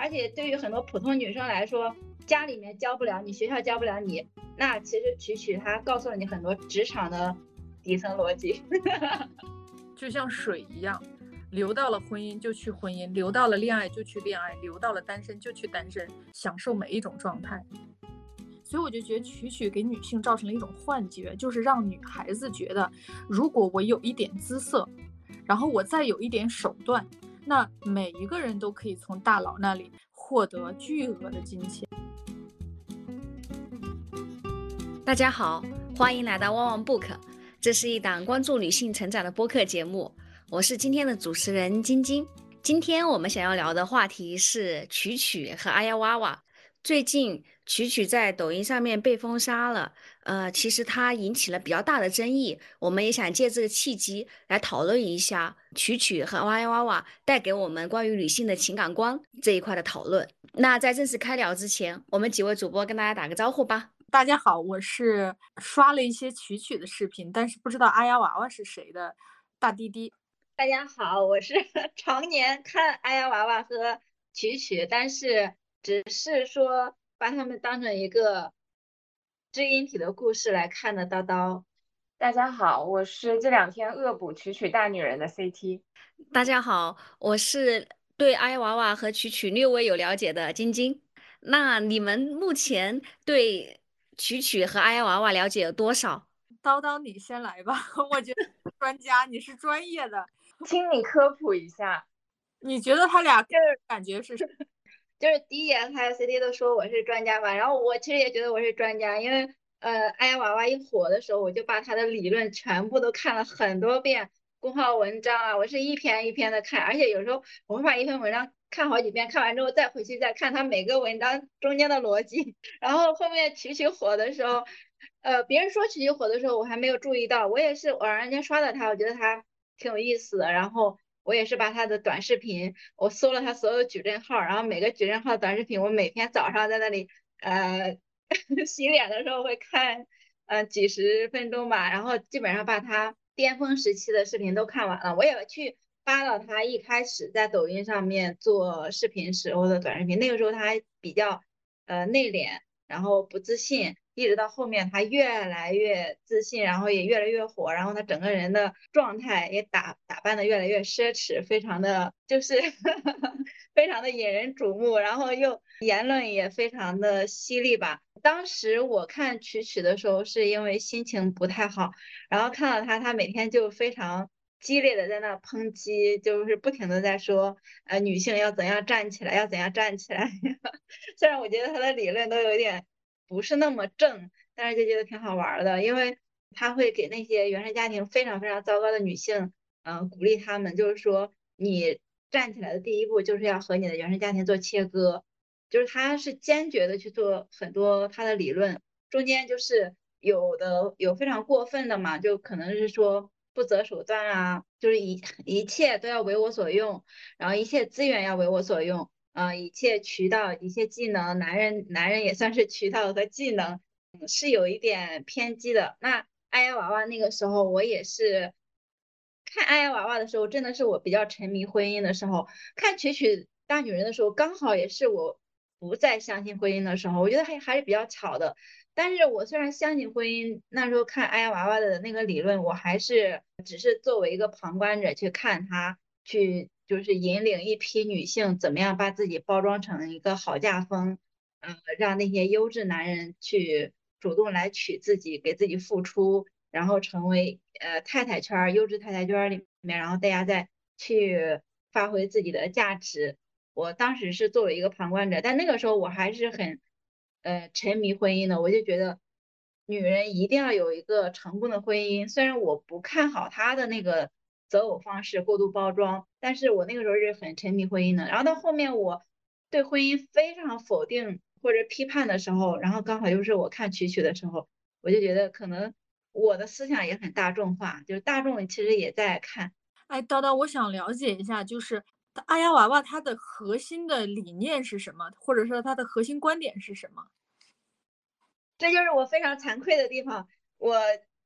而且对于很多普通女生来说，家里面教不了你，学校教不了你，那其实曲曲她告诉了你很多职场的底层逻辑，就像水一样，流到了婚姻就去婚姻，流到了恋爱就去恋爱，流到了单身就去单身，享受每一种状态。所以我就觉得曲曲给女性造成了一种幻觉，就是让女孩子觉得，如果我有一点姿色，然后我再有一点手段，那每一个人都可以从大佬那里获得巨额的金钱。大家好，欢迎来到旺旺 book，这是一档关注女性成长的播客节目，我是今天的主持人晶晶。今天我们想要聊的话题是曲曲和阿呀娃娃。最近曲曲在抖音上面被封杀了，呃，其实它引起了比较大的争议。我们也想借这个契机来讨论一下曲曲和哇呀哇哇带给我们关于女性的情感观这一块的讨论。那在正式开聊之前，我们几位主播跟大家打个招呼吧。大家好，我是刷了一些曲曲的视频，但是不知道阿呀娃娃是谁的大滴滴。大家好，我是 常年看阿呀娃娃和曲曲，但是。只是说把他们当成一个知音体的故事来看的。叨叨，大家好，我是这两天恶补曲曲大女人的 CT。大家好，我是对阿娃娃和曲曲略微有了解的晶晶。那你们目前对曲曲和阿娃娃了解有多少？叨叨，你先来吧，我觉得专家，你是专业的，听你科普一下，你觉得他俩感觉是？就是第一眼开 CT 都说我是专家吧，然后我其实也觉得我是专家，因为呃，爱娃娃一火的时候，我就把他的理论全部都看了很多遍，公号文章啊，我是一篇一篇的看，而且有时候我会把一篇文章看好几遍，看完之后再回去再看他每个文章中间的逻辑，然后后面曲曲火的时候，呃，别人说曲曲火的时候，我还没有注意到，我也是偶然间刷到他，我觉得他挺有意思的，然后。我也是把他的短视频，我搜了他所有矩阵号，然后每个矩阵号短视频，我每天早上在那里呃 洗脸的时候会看，呃几十分钟吧，然后基本上把他巅峰时期的视频都看完了。我也去扒了他一开始在抖音上面做视频时候的短视频，那个时候他还比较呃内敛，然后不自信。一直到后面，他越来越自信，然后也越来越火，然后他整个人的状态也打打扮的越来越奢侈，非常的就是 非常的引人瞩目，然后又言论也非常的犀利吧。当时我看曲曲的时候，是因为心情不太好，然后看到他，他每天就非常激烈的在那抨击，就是不停的在说，呃，女性要怎样站起来，要怎样站起来。虽然我觉得他的理论都有点。不是那么正，但是就觉得挺好玩的，因为他会给那些原生家庭非常非常糟糕的女性，嗯，鼓励他们，就是说你站起来的第一步就是要和你的原生家庭做切割，就是他是坚决的去做很多他的理论，中间就是有的有非常过分的嘛，就可能是说不择手段啊，就是一一切都要为我所用，然后一切资源要为我所用。嗯，一切渠道，一切技能，男人男人也算是渠道和技能，是有一点偏激的。那爱呀娃娃那个时候，我也是看爱呀娃娃的时候，真的是我比较沉迷婚姻的时候。看曲曲大女人的时候，刚好也是我不再相信婚姻的时候。我觉得还还是比较巧的。但是我虽然相信婚姻，那时候看爱呀娃娃的那个理论，我还是只是作为一个旁观者去看他去。就是引领一批女性怎么样把自己包装成一个好嫁风，嗯，让那些优质男人去主动来娶自己，给自己付出，然后成为呃太太圈优质太太圈里面，然后大家再去发挥自己的价值。我当时是作为一个旁观者，但那个时候我还是很呃沉迷婚姻的，我就觉得女人一定要有一个成功的婚姻，虽然我不看好她的那个。择偶方式过度包装，但是我那个时候是很沉迷婚姻的。然后到后面我对婚姻非常否定或者批判的时候，然后刚好又是我看曲曲的时候，我就觉得可能我的思想也很大众化，就是大众其实也在看。哎，叨叨，我想了解一下，就是阿丫娃娃它的核心的理念是什么，或者说它的核心观点是什么？这就是我非常惭愧的地方，我。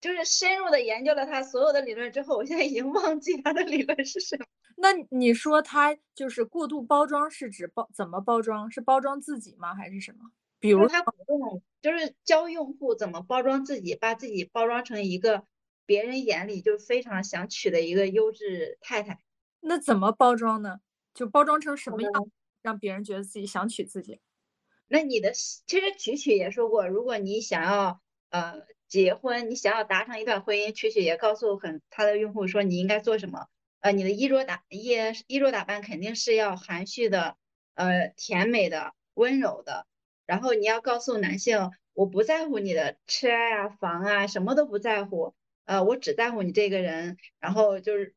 就是深入的研究了他所有的理论之后，我现在已经忘记他的理论是什么。那你说他就是过度包装，是指包怎么包装？是包装自己吗？还是什么？比如他主动就是教用户怎么包装自己，把自己包装成一个别人眼里就非常想娶的一个优质太太。那怎么包装呢？就包装成什么样，让别人觉得自己想娶自己？那你的其实曲曲也说过，如果你想要呃结婚，你想要达成一段婚姻，曲曲也告诉很他的用户说你应该做什么。呃，你的衣着打衣衣着打扮肯定是要含蓄的，呃，甜美的，温柔的。然后你要告诉男性，我不在乎你的车啊、房啊，什么都不在乎，呃，我只在乎你这个人。然后就是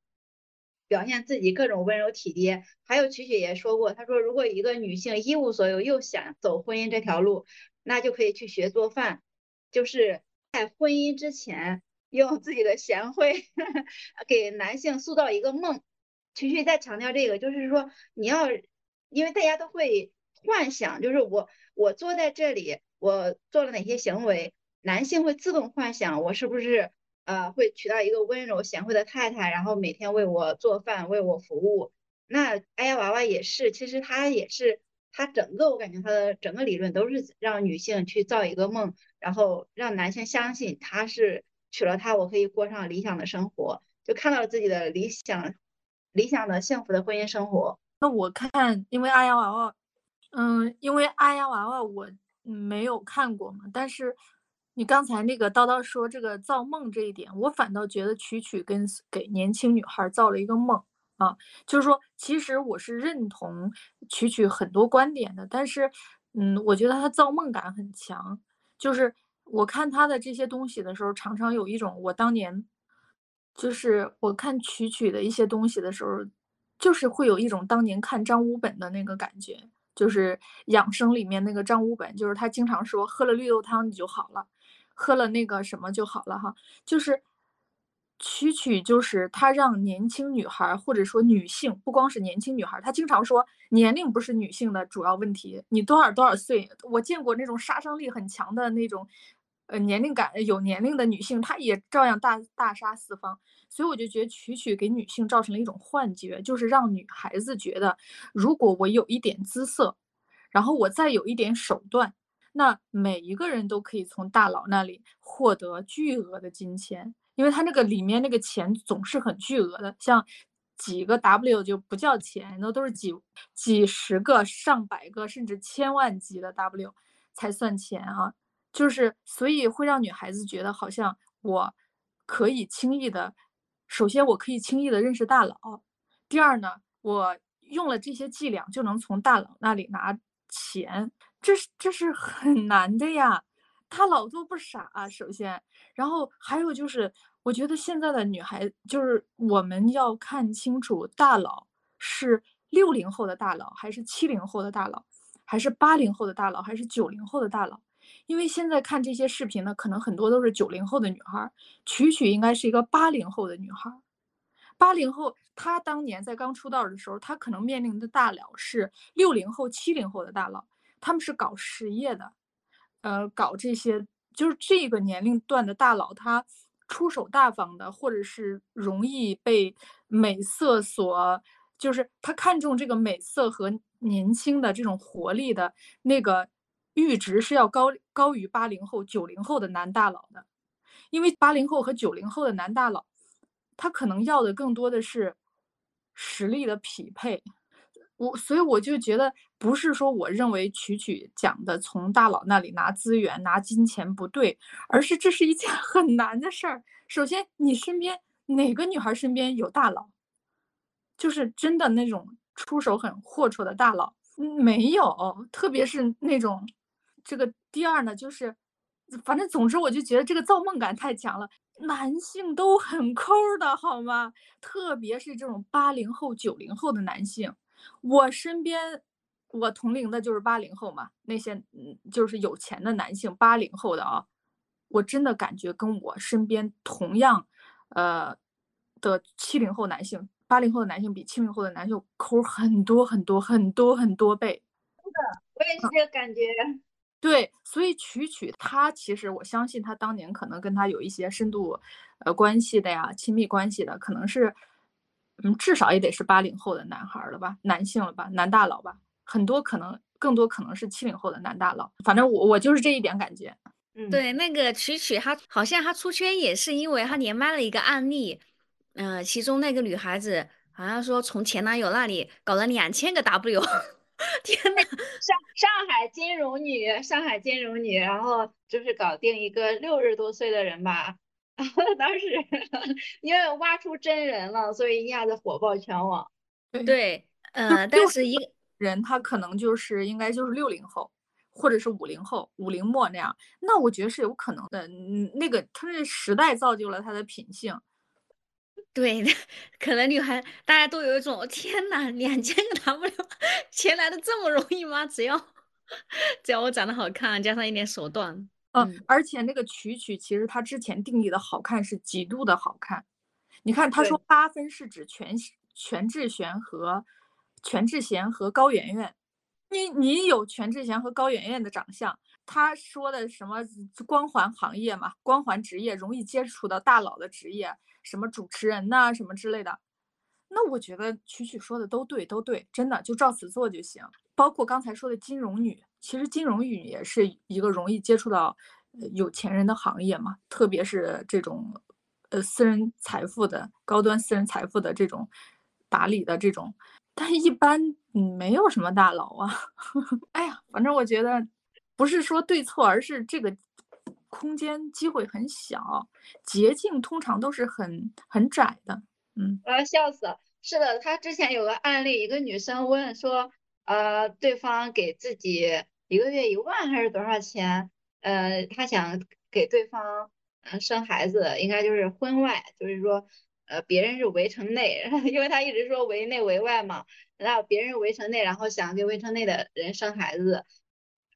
表现自己各种温柔体贴。还有曲曲也说过，他说如果一个女性一无所有又想走婚姻这条路，那就可以去学做饭，就是在婚姻之前。用自己的贤惠 给男性塑造一个梦，曲曲在强调这个，就是说你要，因为大家都会幻想，就是我我坐在这里，我做了哪些行为，男性会自动幻想我是不是呃会娶到一个温柔贤惠的太太，然后每天为我做饭为我服务。那哎呀娃娃也是，其实他也是，他整个我感觉他的整个理论都是让女性去造一个梦，然后让男性相信他是。娶了她，我可以过上理想的生活，就看到了自己的理想、理想的幸福的婚姻生活。那我看，因为阿呀娃娃，嗯，因为阿呀娃娃我没有看过嘛。但是你刚才那个叨叨说这个造梦这一点，我反倒觉得曲曲跟给年轻女孩造了一个梦啊，就是说，其实我是认同曲曲很多观点的，但是，嗯，我觉得他造梦感很强，就是。我看他的这些东西的时候，常常有一种我当年，就是我看曲曲的一些东西的时候，就是会有一种当年看张五本的那个感觉，就是养生里面那个张五本，就是他经常说喝了绿豆汤你就好了，喝了那个什么就好了哈，就是曲曲就是他让年轻女孩或者说女性，不光是年轻女孩，他经常说年龄不是女性的主要问题，你多少多少岁，我见过那种杀伤力很强的那种。呃，年龄感有年龄的女性，她也照样大大杀四方，所以我就觉得曲曲给女性造成了一种幻觉，就是让女孩子觉得，如果我有一点姿色，然后我再有一点手段，那每一个人都可以从大佬那里获得巨额的金钱，因为他那个里面那个钱总是很巨额的，像几个 W 就不叫钱，那都是几几十个、上百个甚至千万级的 W 才算钱啊。就是，所以会让女孩子觉得好像我可以轻易的，首先我可以轻易的认识大佬，第二呢，我用了这些伎俩就能从大佬那里拿钱，这是这是很难的呀。他老多不傻啊，首先，然后还有就是，我觉得现在的女孩就是我们要看清楚大佬是六零后的大佬，还是七零后的大佬，还是八零后的大佬，还是九零后的大佬。因为现在看这些视频呢，可能很多都是九零后的女孩，曲曲应该是一个八零后的女孩。八零后，她当年在刚出道的时候，她可能面临的大佬是六零后、七零后的大佬，他们是搞实业的，呃，搞这些就是这个年龄段的大佬，他出手大方的，或者是容易被美色所，就是他看中这个美色和年轻的这种活力的那个。阈值是要高高于八零后、九零后的男大佬的，因为八零后和九零后的男大佬，他可能要的更多的是实力的匹配。我所以我就觉得，不是说我认为曲曲讲的从大佬那里拿资源、拿金钱不对，而是这是一件 很难的事儿。首先，你身边哪个女孩身边有大佬，就是真的那种出手很阔绰的大佬，没有，特别是那种。这个第二呢，就是，反正总之我就觉得这个造梦感太强了，男性都很抠的好吗？特别是这种八零后、九零后的男性，我身边我同龄的就是八零后嘛，那些嗯就是有钱的男性，八零后的啊，我真的感觉跟我身边同样，呃的七零后男性，八零后的男性比七零后的男性抠很多很多很多很多倍。是的，我也是这个感觉。对，所以曲曲他其实我相信他当年可能跟他有一些深度，呃关系的呀，亲密关系的，可能是嗯，至少也得是八零后的男孩了吧，男性了吧，男大佬吧，很多可能更多可能是七零后的男大佬。反正我我就是这一点感觉。嗯，对，那个曲曲他好像他出圈也是因为他连麦了一个案例，嗯、其中那个女孩子好像说从前男友那里搞了两千个 W，天呐，上上海金融女，上海金融女，然后就是搞定一个六十多岁的人吧。然 后当时因为挖出真人了，所以一下子火爆全网。对，呃，但是一个人他可能就是应该就是六零后，或者是五零后、五零末那样，那我觉得是有可能的。嗯，那个他是时代造就了他的品性。对，可能女孩大家都有一种天呐，两千个 W，钱来的这么容易吗？只要只要我长得好看，加上一点手段。嗯，而且那个曲曲其实他之前定义的好看是极度的好看。你看他说八分是指全全智贤和全智贤和高圆圆，你你有全智贤和高圆圆的长相，他说的什么光环行业嘛，光环职业容易接触到大佬的职业，什么主持人呐、什么之类的。那我觉得曲曲说的都对，都对，真的就照此做就行。包括刚才说的金融女，其实金融女也是一个容易接触到有钱人的行业嘛，特别是这种呃私人财富的高端私人财富的这种打理的这种，但一般嗯没有什么大佬啊。哎呀，反正我觉得不是说对错，而是这个空间机会很小，捷径通常都是很很窄的。嗯，我要笑死了。是的，他之前有个案例，一个女生问说，呃，对方给自己一个月一万还是多少钱？呃，她想给对方嗯生孩子，应该就是婚外，就是说，呃，别人是围城内，因为他一直说围内围外嘛，然后别人围城内，然后想给围城内的人生孩子，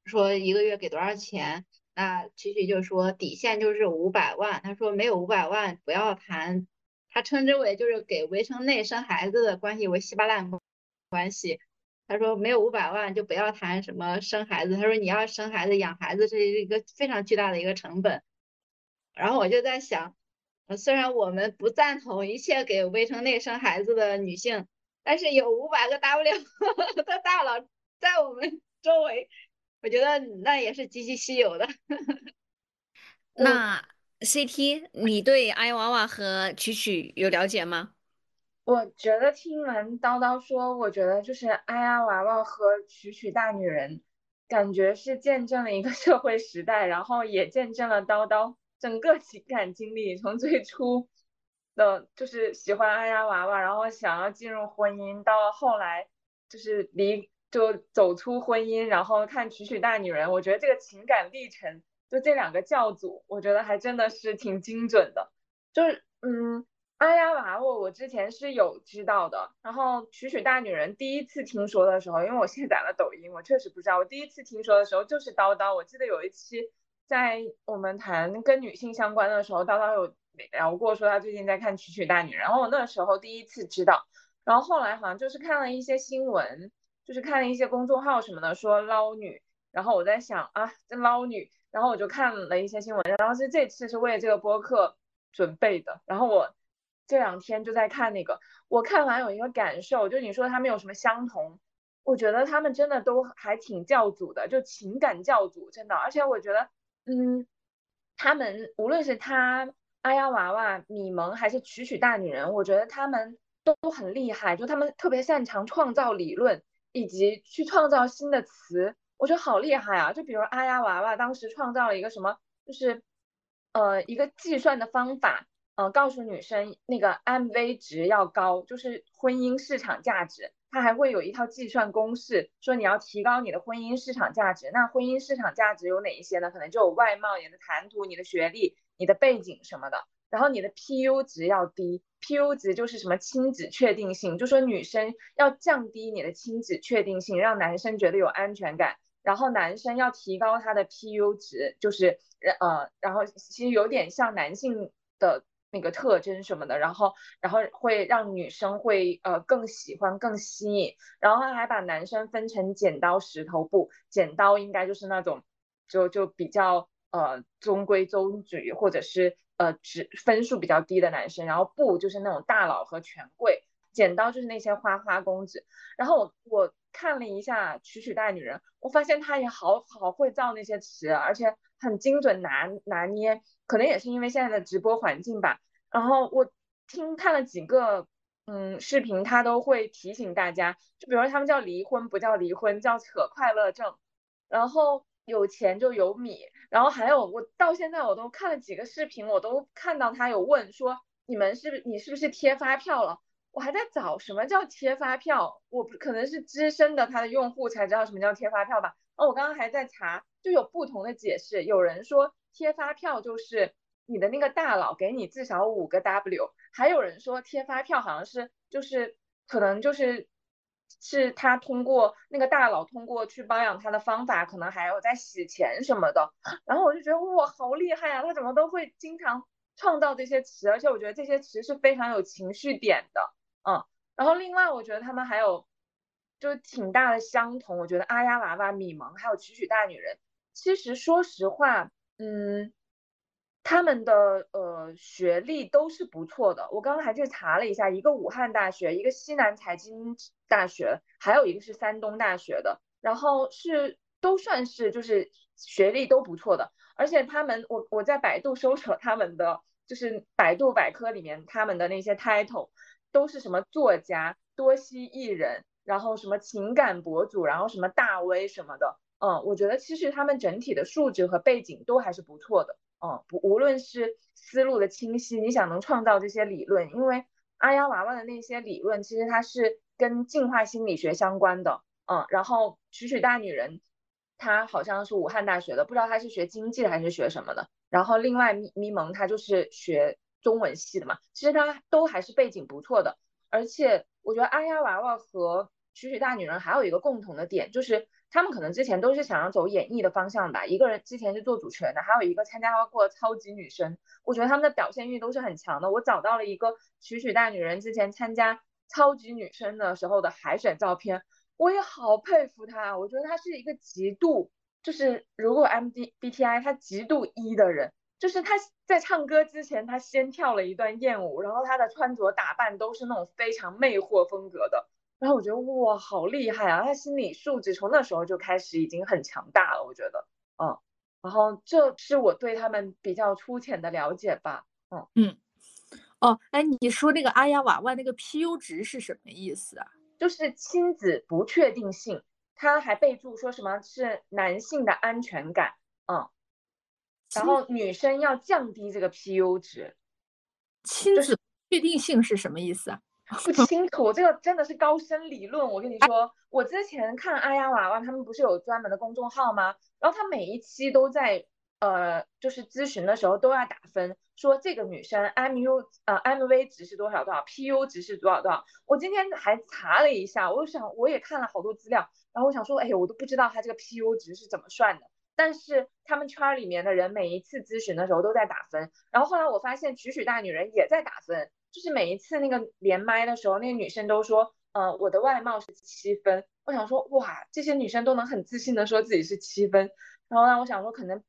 说一个月给多少钱？那曲曲就说底线就是五百万，他说没有五百万不要谈。他称之为就是给围城内生孩子的关系为稀巴烂关系。他说没有五百万就不要谈什么生孩子。他说你要生孩子养孩子这是一个非常巨大的一个成本。然后我就在想，虽然我们不赞同一切给围城内生孩子的女性，但是有五百个 W 的大佬在我们周围，我觉得那也是极其稀有的。那 CT，你对艾娃娃和曲曲有了解吗？我觉得听完叨叨说，我觉得就是哎呀娃娃和曲曲大女人，感觉是见证了一个社会时代，然后也见证了叨叨整个情感经历，从最初的就是喜欢哎呀娃娃，然后想要进入婚姻，到后来就是离就走出婚姻，然后看曲曲大女人，我觉得这个情感历程。就这两个教主，我觉得还真的是挺精准的。就是，嗯，阿呀娃娃，我之前是有知道的。然后曲曲大女人第一次听说的时候，因为我卸载了抖音，我确实不知道。我第一次听说的时候就是叨叨，我记得有一期在我们谈跟女性相关的时候，叨叨有聊过，说他最近在看曲曲大女。然后我那时候第一次知道，然后后来好像就是看了一些新闻，就是看了一些公众号什么的说捞女，然后我在想啊，这捞女。然后我就看了一些新闻，然后是这次是为这个播客准备的。然后我这两天就在看那个，我看完有一个感受，就你说他们有什么相同？我觉得他们真的都还挺教主的，就情感教主，真的。而且我觉得，嗯，他们无论是他阿呀娃娃、米萌还是曲曲大女人，我觉得他们都很厉害，就他们特别擅长创造理论，以及去创造新的词。我觉得好厉害啊！就比如阿呀娃娃当时创造了一个什么，就是呃一个计算的方法，呃告诉女生那个 MV 值要高，就是婚姻市场价值。它还会有一套计算公式，说你要提高你的婚姻市场价值。那婚姻市场价值有哪一些呢？可能就有外貌、你的谈吐、你的学历、你的背景什么的。然后你的 PU 值要低，PU 值就是什么亲子确定性，就说女生要降低你的亲子确定性，让男生觉得有安全感。然后男生要提高他的 PU 值，就是呃，然后其实有点像男性的那个特征什么的，然后然后会让女生会呃更喜欢更吸引，然后还把男生分成剪刀石头布，剪刀应该就是那种就就比较呃中规中矩或者是呃只分数比较低的男生，然后布就是那种大佬和权贵。剪刀就是那些花花公子。然后我我看了一下曲曲大女人，我发现她也好好会造那些词，而且很精准拿拿捏。可能也是因为现在的直播环境吧。然后我听看了几个嗯视频，他都会提醒大家，就比如说他们叫离婚不叫离婚，叫扯快乐证。然后有钱就有米。然后还有，我到现在我都看了几个视频，我都看到他有问说，你们是不是你是不是贴发票了？我还在找什么叫贴发票，我不可能是资深的他的用户才知道什么叫贴发票吧。哦，我刚刚还在查，就有不同的解释，有人说贴发票就是你的那个大佬给你至少五个 W，还有人说贴发票好像是就是可能就是。是他通过那个大佬通过去包养他的方法，可能还有在洗钱什么的。然后我就觉得哇，好厉害啊！他怎么都会经常创造这些词，而且我觉得这些词是非常有情绪点的。嗯，然后另外我觉得他们还有就挺大的相同。我觉得阿丫娃娃、米萌还有曲曲大女人，其实说实话，嗯。他们的呃学历都是不错的，我刚刚还去查了一下，一个武汉大学，一个西南财经大学，还有一个是山东大学的，然后是都算是就是学历都不错的，而且他们我我在百度搜索他们的就是百度百科里面他们的那些 title 都是什么作家、多栖艺人，然后什么情感博主，然后什么大 V 什么的，嗯，我觉得其实他们整体的素质和背景都还是不错的。嗯，不，无论是思路的清晰，你想能创造这些理论，因为阿丫娃娃的那些理论，其实它是跟进化心理学相关的。嗯，然后曲曲大女人，她好像是武汉大学的，不知道她是学经济的还是学什么的。然后另外咪咪蒙她就是学中文系的嘛，其实她都还是背景不错的。而且我觉得阿丫娃娃和曲曲大女人还有一个共同的点，就是。他们可能之前都是想要走演艺的方向吧，一个人之前是做主持人的，还有一个参加过超级女声，我觉得他们的表现欲都是很强的。我找到了一个曲曲大女人之前参加超级女声的时候的海选照片，我也好佩服她。我觉得她是一个极度，就是如果 M D B T I 她极度一的人，就是他在唱歌之前，他先跳了一段艳舞，然后他的穿着打扮都是那种非常魅惑风格的。然后我觉得哇，好厉害啊！他心理素质从那时候就开始已经很强大了，我觉得，嗯。然后这是我对他们比较粗浅的了解吧，嗯嗯。哦，哎，你说那个阿丫娃娃那个 PU 值是什么意思啊？就是亲子不确定性，他还备注说什么是男性的安全感，嗯。然后女生要降低这个 PU 值。亲子确定性是什么意思啊？不清楚，这个真的是高深理论。我跟你说，我之前看阿丫娃娃，他们不是有专门的公众号吗？然后他每一期都在呃，就是咨询的时候都要打分，说这个女生 MU 呃 MV 值是多少多少，PU 值是多少多少。我今天还查了一下，我想我也看了好多资料，然后我想说，哎，我都不知道他这个 PU 值是怎么算的。但是他们圈里面的人每一次咨询的时候都在打分，然后后来我发现曲曲大女人也在打分。就是每一次那个连麦的时候，那个女生都说，呃，我的外貌是七分。我想说，哇，这些女生都能很自信的说自己是七分，然后呢，我想说，可能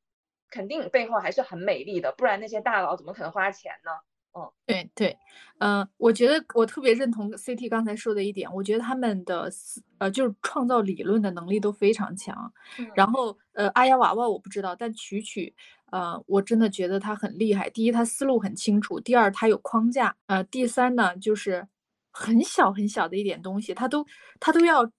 肯定背后还是很美丽的，不然那些大佬怎么可能花钱呢？嗯，对对，嗯，我觉得我特别认同 CT 刚才说的一点，我觉得他们的呃就是创造理论的能力都非常强。然后呃，阿雅娃娃我不知道，但曲曲。呃，我真的觉得他很厉害。第一，他思路很清楚；第二，他有框架。呃，第三呢，就是很小很小的一点东西，他都他都要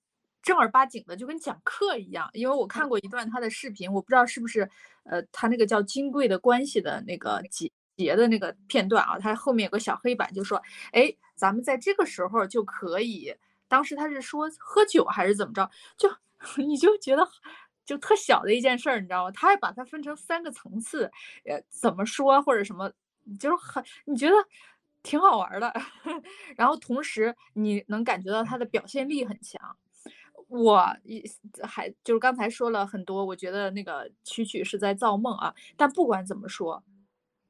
正儿八经的，就跟讲课一样。因为我看过一段他的视频，我不知道是不是呃，他那个叫《金贵的关系》的那个节节的那个片段啊，他后面有个小黑板，就说：“哎，咱们在这个时候就可以。”当时他是说喝酒还是怎么着？就 你就觉得。就特小的一件事儿，你知道吗？他还把它分成三个层次，呃，怎么说或者什么，就是很你觉得挺好玩的。然后同时你能感觉到他的表现力很强。我一还就是刚才说了很多，我觉得那个曲曲是在造梦啊。但不管怎么说，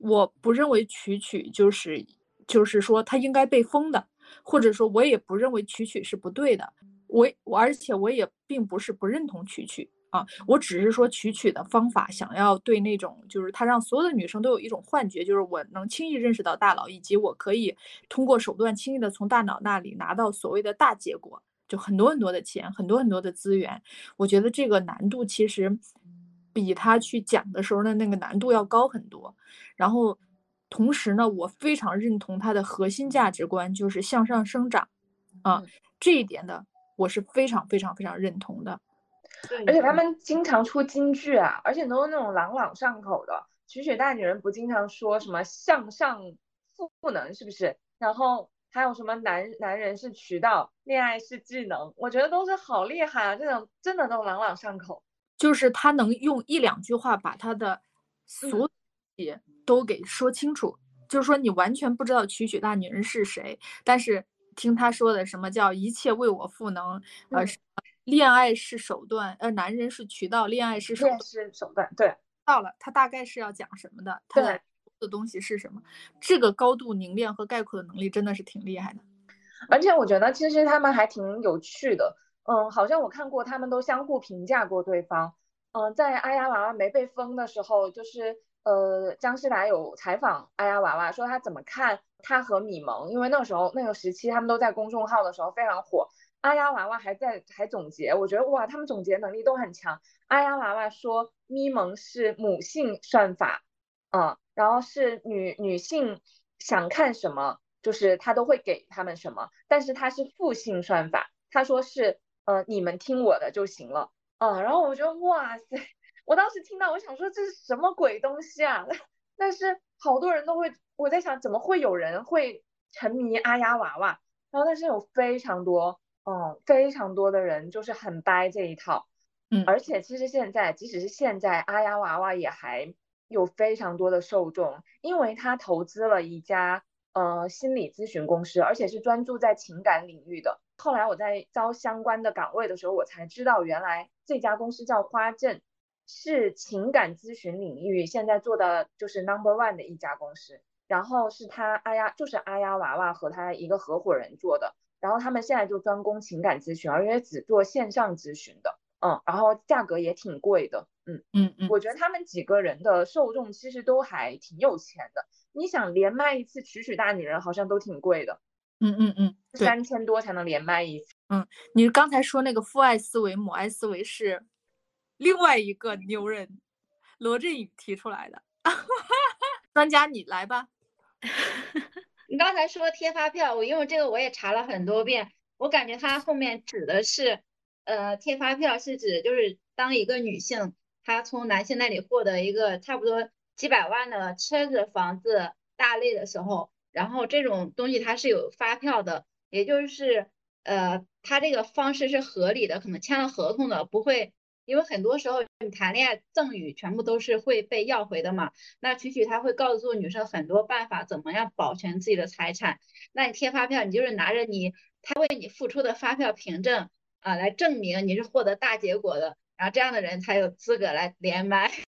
我不认为曲曲就是就是说他应该被封的，或者说我也不认为曲曲是不对的。我我而且我也并不是不认同曲曲。啊，我只是说曲曲的方法，想要对那种就是他让所有的女生都有一种幻觉，就是我能轻易认识到大佬，以及我可以通过手段轻易的从大脑那里拿到所谓的大结果，就很多很多的钱，很多很多的资源。我觉得这个难度其实比他去讲的时候的那个难度要高很多。然后同时呢，我非常认同他的核心价值观，就是向上生长啊，这一点的我是非常非常非常认同的。而且他们经常出金句啊，而且都是那种朗朗上口的。曲雪大女人不经常说什么向上赋能，是不是？然后还有什么男男人是渠道，恋爱是技能，我觉得都是好厉害啊！这种真的都朗朗上口，就是他能用一两句话把他的所有都给说清楚。就是说你完全不知道曲曲大女人是谁，但是听他说的什么叫一切为我赋能，呃。恋爱是手段，呃，男人是渠道，恋爱是手是手段，对，到了，他大概是要讲什么的？他的的东西是什么？这个高度凝练和概括的能力真的是挺厉害的。而且我觉得其实他们还挺有趣的，嗯，好像我看过他们都相互评价过对方，嗯，在阿丫娃娃没被封的时候，就是呃，姜诗达有采访阿丫娃娃，说他怎么看他和米蒙，因为那时候那个时期他们都在公众号的时候非常火。阿丫娃娃还在还总结，我觉得哇，他们总结能力都很强。阿丫娃娃说咪蒙是母性算法，嗯，然后是女女性想看什么，就是他都会给他们什么，但是他是父性算法，他说是呃你们听我的就行了，嗯，然后我觉得哇塞，我当时听到我想说这是什么鬼东西啊？但是好多人都会，我在想怎么会有人会沉迷阿丫娃娃？然后但是有非常多。嗯，非常多的人就是很掰这一套，嗯，而且其实现在，即使是现在，阿丫娃娃也还有非常多的受众，因为他投资了一家呃心理咨询公司，而且是专注在情感领域的。后来我在招相关的岗位的时候，我才知道原来这家公司叫花正，是情感咨询领域现在做的就是 number one 的一家公司。然后是他阿丫，就是阿丫娃娃和他一个合伙人做的。然后他们现在就专攻情感咨询，而且只做线上咨询的，嗯，然后价格也挺贵的，嗯嗯嗯，我觉得他们几个人的受众其实都还挺有钱的。你想连麦一次曲曲大女人好像都挺贵的，嗯嗯嗯，三千多才能连麦一次。嗯，你刚才说那个父爱思维、母爱思维是另外一个牛人罗振宇提出来的，专家你来吧。你刚才说贴发票，我因为这个我也查了很多遍，我感觉它后面指的是，呃，贴发票是指就是当一个女性她从男性那里获得一个差不多几百万的车子、房子、大类的时候，然后这种东西它是有发票的，也就是呃，它这个方式是合理的，可能签了合同的，不会。因为很多时候你谈恋爱赠与全部都是会被要回的嘛，那曲曲他会告诉女生很多办法，怎么样保全自己的财产。那你贴发票，你就是拿着你他为你付出的发票凭证啊，来证明你是获得大结果的，然后这样的人才有资格来连麦。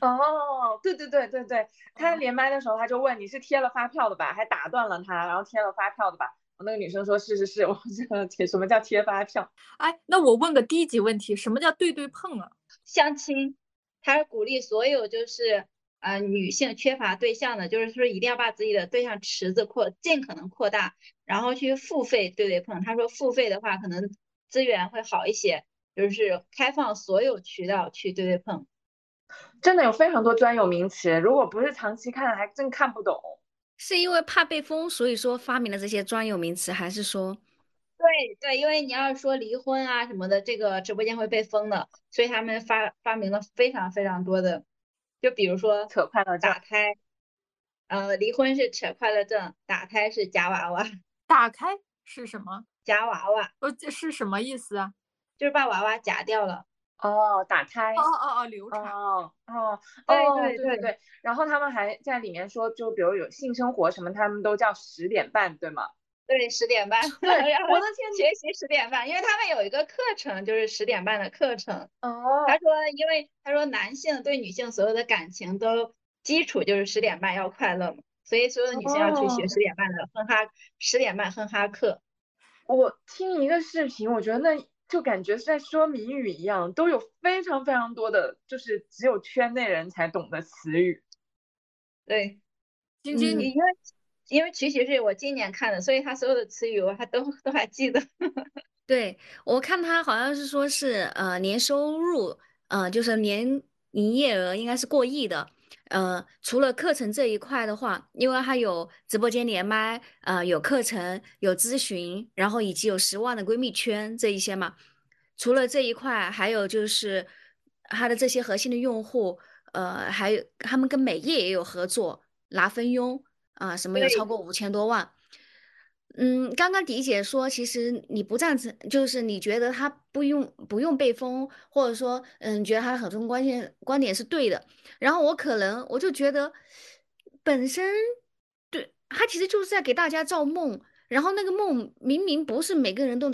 哦，对对对对对，他连麦的时候他就问你是贴了发票的吧，还打断了他，然后贴了发票的吧。那个女生说：“是是是，我这个贴什么叫贴发票？哎，那我问个低级问题，什么叫对对碰啊？相亲，他是鼓励所有就是呃女性缺乏对象的，就是说一定要把自己的对象池子扩尽可能扩大，然后去付费对对碰。他说付费的话可能资源会好一些，就是开放所有渠道去对对碰。真的有非常多专有名词，如果不是长期看，还真看不懂。”是因为怕被封，所以说发明了这些专有名词，还是说？对对，因为你要是说离婚啊什么的，这个直播间会被封的，所以他们发发明了非常非常多的，就比如说扯快乐打胎，呃，离婚是扯快乐证，打胎是夹娃娃。打开是什么？夹娃娃。呃，这是什么意思啊？就是把娃娃夹掉了。哦，打胎哦哦哦，流产哦哦，对对对对，然后他们还在里面说，就比如有性生活什么，他们都叫十点半，对吗？对，十点半。对，我的天，学习十点半，因为他们有一个课程，就是十点半的课程。哦。他说，因为他说男性对女性所有的感情都基础就是十点半要快乐嘛，所以所有的女性要去学十点半的哼哈十点半哼哈课。我听一个视频，我觉得那就感觉是在说谜语一样，都有非常非常多的，就是只有圈内人才懂的词语。对，晶晶，因为因为曲曲是我今年看的，所以他所有的词语我还都都还记得。对我看他好像是说是呃年收入，呃就是年营业额应该是过亿的。呃，除了课程这一块的话，因为它有直播间连麦，呃，有课程，有咨询，然后以及有十万的闺蜜圈这一些嘛。除了这一块，还有就是它的这些核心的用户，呃，还有他们跟美业也有合作，拿分佣啊，什么有超过五千多万。嗯，刚刚迪姐说，其实你不赞成，就是你觉得他不用不用被封，或者说，嗯，觉得他很多关键观点是对的。然后我可能我就觉得，本身对他其实就是在给大家造梦，然后那个梦明明不是每个人都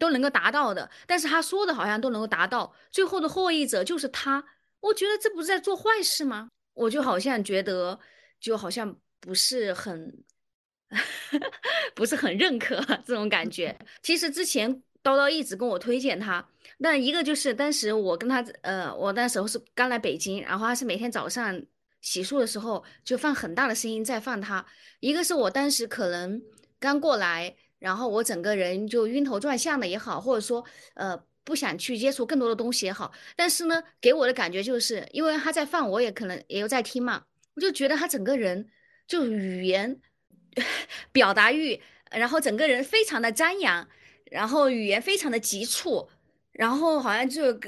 都能够达到的，但是他说的好像都能够达到，最后的获益者就是他。我觉得这不是在做坏事吗？我就好像觉得，就好像不是很。不是很认可 这种感觉。其实之前叨叨一直跟我推荐他，那一个就是当时我跟他，呃，我那时候是刚来北京，然后他是每天早上洗漱的时候就放很大的声音在放他。一个是我当时可能刚过来，然后我整个人就晕头转向的也好，或者说呃不想去接触更多的东西也好，但是呢，给我的感觉就是因为他在放，我也可能也有在听嘛，我就觉得他整个人就语言。表达欲，然后整个人非常的张扬，然后语言非常的急促，然后好像就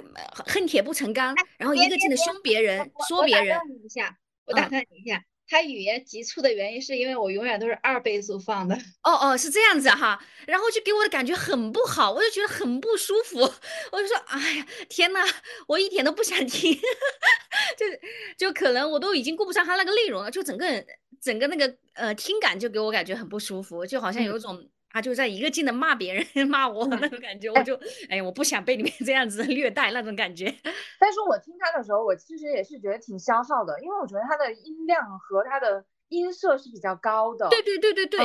恨铁不成钢，然后一个劲的凶别人，说别人。我打断你一下，我打断你一下，他语言急促的原因是因为我永远都是二倍速放的。哦哦，是这样子哈，然后就给我的感觉很不好，我就觉得很不舒服，我就说，哎呀，天呐，我一点都不想听，就就可能我都已经顾不上他那个内容了，就整个人。整个那个呃听感就给我感觉很不舒服，就好像有一种他就在一个劲的骂别人 骂我那种感觉，我就哎我不想被你们 这样子虐待那种感觉。但是我听他的时候，我其实也是觉得挺消耗的，因为我觉得他的音量和他的音色是比较高的。对对对对对。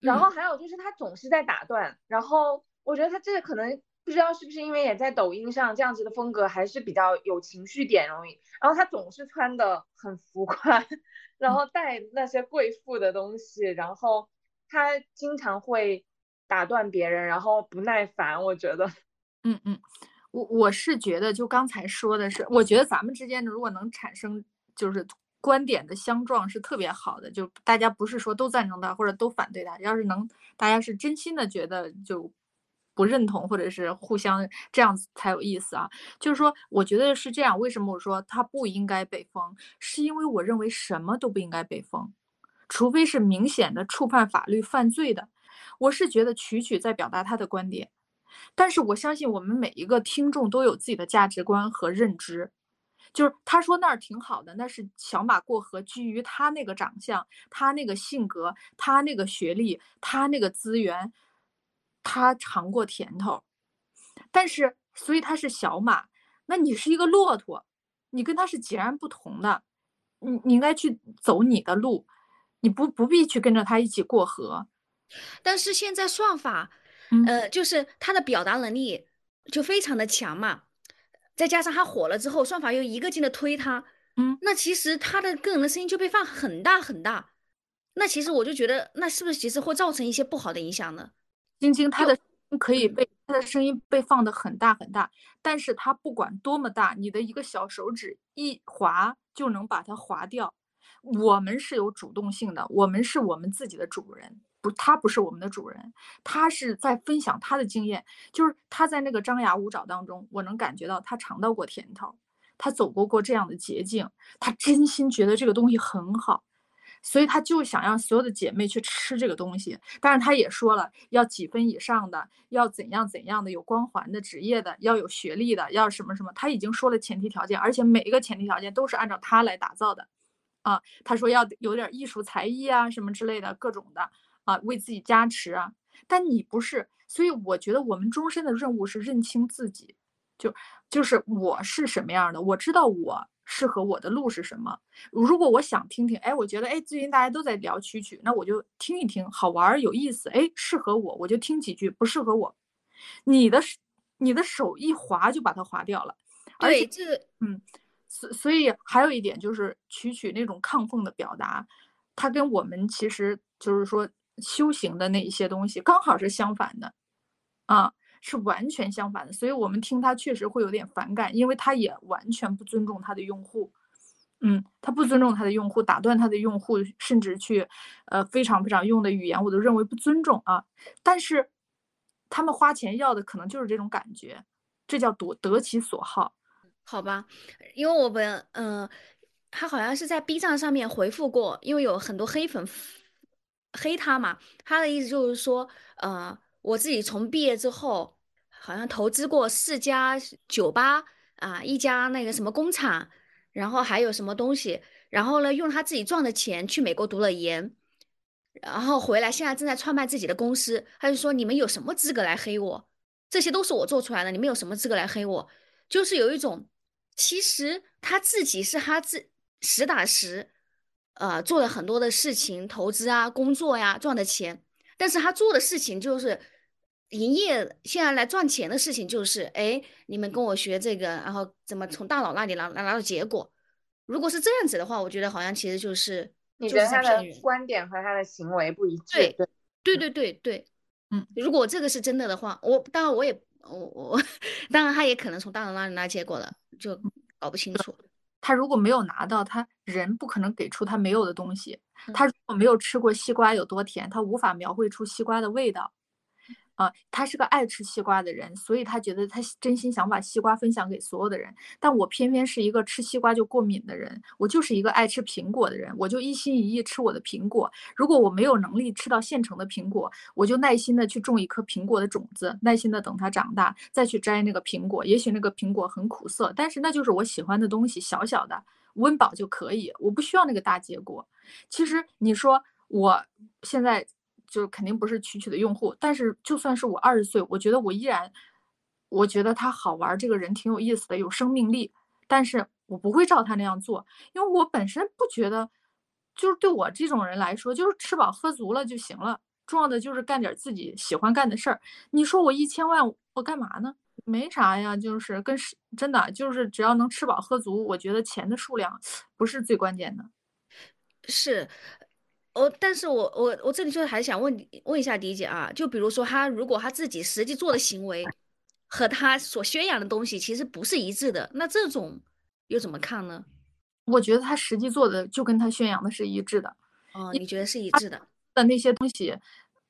然后还有就是他总是在打断，然后我觉得他这个可能不知道是不是因为也在抖音上这样子的风格还是比较有情绪点容易，然后他总是穿的很浮夸。然后带那些贵妇的东西，然后他经常会打断别人，然后不耐烦。我觉得，嗯嗯，我我是觉得，就刚才说的是，我觉得咱们之间如果能产生就是观点的相撞是特别好的，就大家不是说都赞成他或者都反对他，要是能大家是真心的觉得就。不认同，或者是互相这样子才有意思啊。就是说，我觉得是这样。为什么我说他不应该被封？是因为我认为什么都不应该被封，除非是明显的触犯法律犯罪的。我是觉得曲曲在表达他的观点，但是我相信我们每一个听众都有自己的价值观和认知。就是他说那儿挺好的，那是小马过河，基于他那个长相、他那个性格、他那个学历、他那个资源。他尝过甜头，但是所以他是小马，那你是一个骆驼，你跟他是截然不同的，你你应该去走你的路，你不不必去跟着他一起过河。但是现在算法，呃，就是他的表达能力就非常的强嘛，再加上他火了之后，算法又一个劲的推他，嗯，那其实他的个人的声音就被放很大很大，那其实我就觉得，那是不是其实会造成一些不好的影响呢？晶晶，她的可以被她的声音被放的很大很大，但是他不管多么大，你的一个小手指一划就能把它划掉。我们是有主动性的，我们是我们自己的主人，不，他不是我们的主人，他是在分享他的经验，就是他在那个张牙舞爪当中，我能感觉到他尝到过甜头，他走过过这样的捷径，他真心觉得这个东西很好。所以他就想让所有的姐妹去吃这个东西，但是他也说了，要几分以上的，要怎样怎样的，有光环的职业的，要有学历的，要什么什么，他已经说了前提条件，而且每一个前提条件都是按照他来打造的，啊，他说要有点艺术才艺啊，什么之类的各种的，啊，为自己加持啊，但你不是，所以我觉得我们终身的任务是认清自己，就就是我是什么样的，我知道我。适合我的路是什么？如果我想听听，哎，我觉得，哎，最近大家都在聊曲曲，那我就听一听，好玩有意思，哎，适合我，我就听几句；不适合我，你的你的手一划就把它划掉了。而对，且，这个嗯，所所以还有一点就是曲曲那种亢奋的表达，它跟我们其实就是说修行的那一些东西刚好是相反的，啊，是完全相反的。所以我们听他确实会有点反感，因为他也完全不尊重他的用户。嗯，他不尊重他的用户，打断他的用户，甚至去，呃，非常非常用的语言，我都认为不尊重啊。但是，他们花钱要的可能就是这种感觉，这叫得得其所好。好吧，因为我们嗯、他好像是在 B 站上面回复过，因为有很多黑粉黑他嘛，他的意思就是说，呃，我自己从毕业之后，好像投资过四家酒吧啊，一家那个什么工厂，然后还有什么东西，然后呢，用他自己赚的钱去美国读了研，然后回来现在正在创办自己的公司，他就说你们有什么资格来黑我？这些都是我做出来的，你们有什么资格来黑我？就是有一种，其实他自己是他自实打实，呃，做了很多的事情，投资啊、工作呀，赚的钱，但是他做的事情就是营业，现在来赚钱的事情就是，哎，你们跟我学这个，然后怎么从大佬那里拿拿到结果？如果是这样子的话，我觉得好像其实就是你觉得他的。观点和他的行为不一致？对对，对对对对，嗯，如果这个是真的的话，我当然我也我我 当然他也可能从大佬那里拿结果了，就搞不清楚。他如果没有拿到，他人不可能给出他没有的东西。嗯他如果没有吃过西瓜有多甜，他无法描绘出西瓜的味道。啊，他是个爱吃西瓜的人，所以他觉得他真心想把西瓜分享给所有的人。但我偏偏是一个吃西瓜就过敏的人，我就是一个爱吃苹果的人，我就一心一意吃我的苹果。如果我没有能力吃到现成的苹果，我就耐心的去种一颗苹果的种子，耐心的等它长大，再去摘那个苹果。也许那个苹果很苦涩，但是那就是我喜欢的东西，小小的温饱就可以，我不需要那个大结果。其实你说我现在就是肯定不是曲曲的用户，但是就算是我二十岁，我觉得我依然，我觉得他好玩，这个人挺有意思的，有生命力。但是我不会照他那样做，因为我本身不觉得，就是对我这种人来说，就是吃饱喝足了就行了。重要的就是干点自己喜欢干的事儿。你说我一千万，我干嘛呢？没啥呀，就是跟是真的就是只要能吃饱喝足，我觉得钱的数量 不是最关键的。是，我，但是我我我这里就是还想问问一下迪姐啊，就比如说他如果他自己实际做的行为和他所宣扬的东西其实不是一致的，那这种又怎么看呢？我觉得他实际做的就跟他宣扬的是一致的。哦，你觉得是一致的？的那些东西，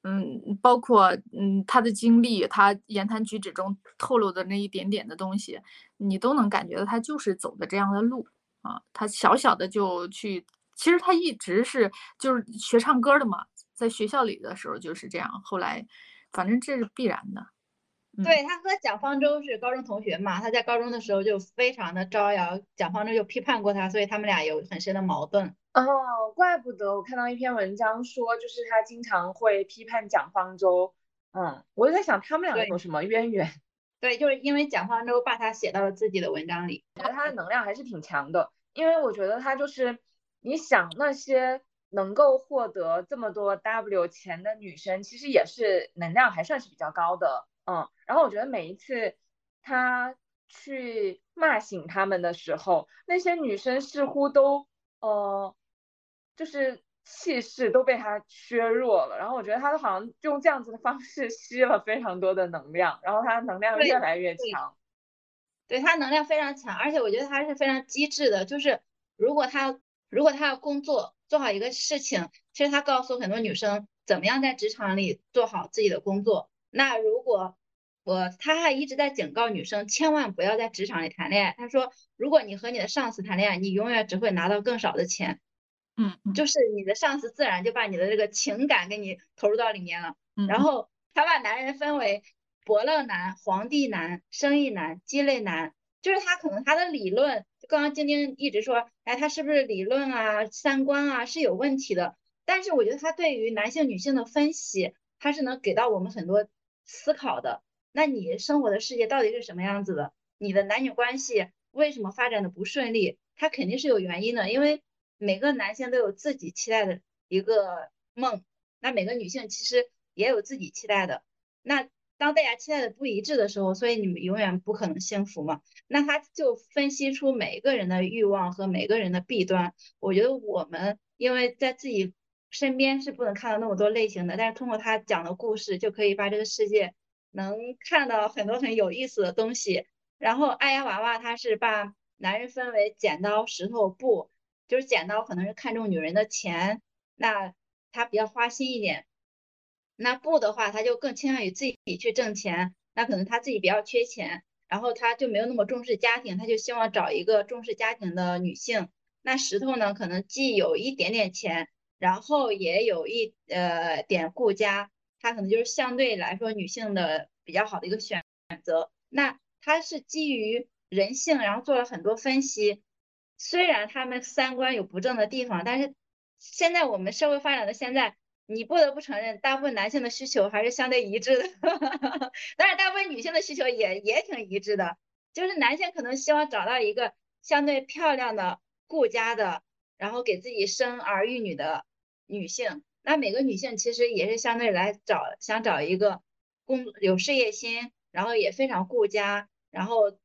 嗯，包括嗯他的经历，他言谈举止中透露的那一点点的东西，你都能感觉到他就是走的这样的路啊。他小小的就去，其实他一直是就是学唱歌的嘛，在学校里的时候就是这样，后来反正这是必然的。嗯对他和蒋方舟是高中同学嘛，他在高中的时候就非常的招摇，蒋方舟就批判过他，所以他们俩有很深的矛盾。哦，怪不得我看到一篇文章说，就是他经常会批判蒋方舟。嗯，我就在想他们两个有什么渊源？对，就是因为蒋方舟把他写到了自己的文章里。我觉得他的能量还是挺强的，因为我觉得他就是，你想那些能够获得这么多 W 钱的女生，其实也是能量还算是比较高的，嗯。然后我觉得每一次他去骂醒他们的时候，那些女生似乎都呃，就是气势都被他削弱了。然后我觉得他好像用这样子的方式吸了非常多的能量，然后他能量越来越强。对他能量非常强，而且我觉得他是非常机智的。就是如果他如果他要工作做好一个事情，其实他告诉很多女生怎么样在职场里做好自己的工作。那如果我他还一直在警告女生，千万不要在职场里谈恋爱。他说，如果你和你的上司谈恋爱，你永远只会拿到更少的钱，嗯嗯，就是你的上司自然就把你的这个情感给你投入到里面了。嗯然后他把男人分为伯乐男、皇帝男、生意男、鸡肋男，就是他可能他的理论，刚刚晶晶一直说，哎，他是不是理论啊、三观啊是有问题的？但是我觉得他对于男性、女性的分析，他是能给到我们很多思考的。那你生活的世界到底是什么样子的？你的男女关系为什么发展的不顺利？它肯定是有原因的，因为每个男性都有自己期待的一个梦，那每个女性其实也有自己期待的。那当大家期待的不一致的时候，所以你们永远不可能幸福嘛。那他就分析出每个人的欲望和每个人的弊端。我觉得我们因为在自己身边是不能看到那么多类型的，但是通过他讲的故事，就可以把这个世界能看到很多很有意思的东西。然后爱呀娃娃他是把男人分为剪刀石头布，就是剪刀可能是看中女人的钱，那他比较花心一点。那布的话，他就更倾向于自己去挣钱。那可能他自己比较缺钱，然后他就没有那么重视家庭，他就希望找一个重视家庭的女性。那石头呢，可能既有一点点钱，然后也有一呃点顾家，他可能就是相对来说女性的比较好的一个选择。那他是基于人性，然后做了很多分析。虽然他们三观有不正的地方，但是现在我们社会发展的现在。你不得不承认，大部分男性的需求还是相对一致的，但是，大部分女性的需求也也挺一致的。就是男性可能希望找到一个相对漂亮的、顾家的，然后给自己生儿育女的女性。那每个女性其实也是相对来找，想找一个工有事业心，然后也非常顾家，然后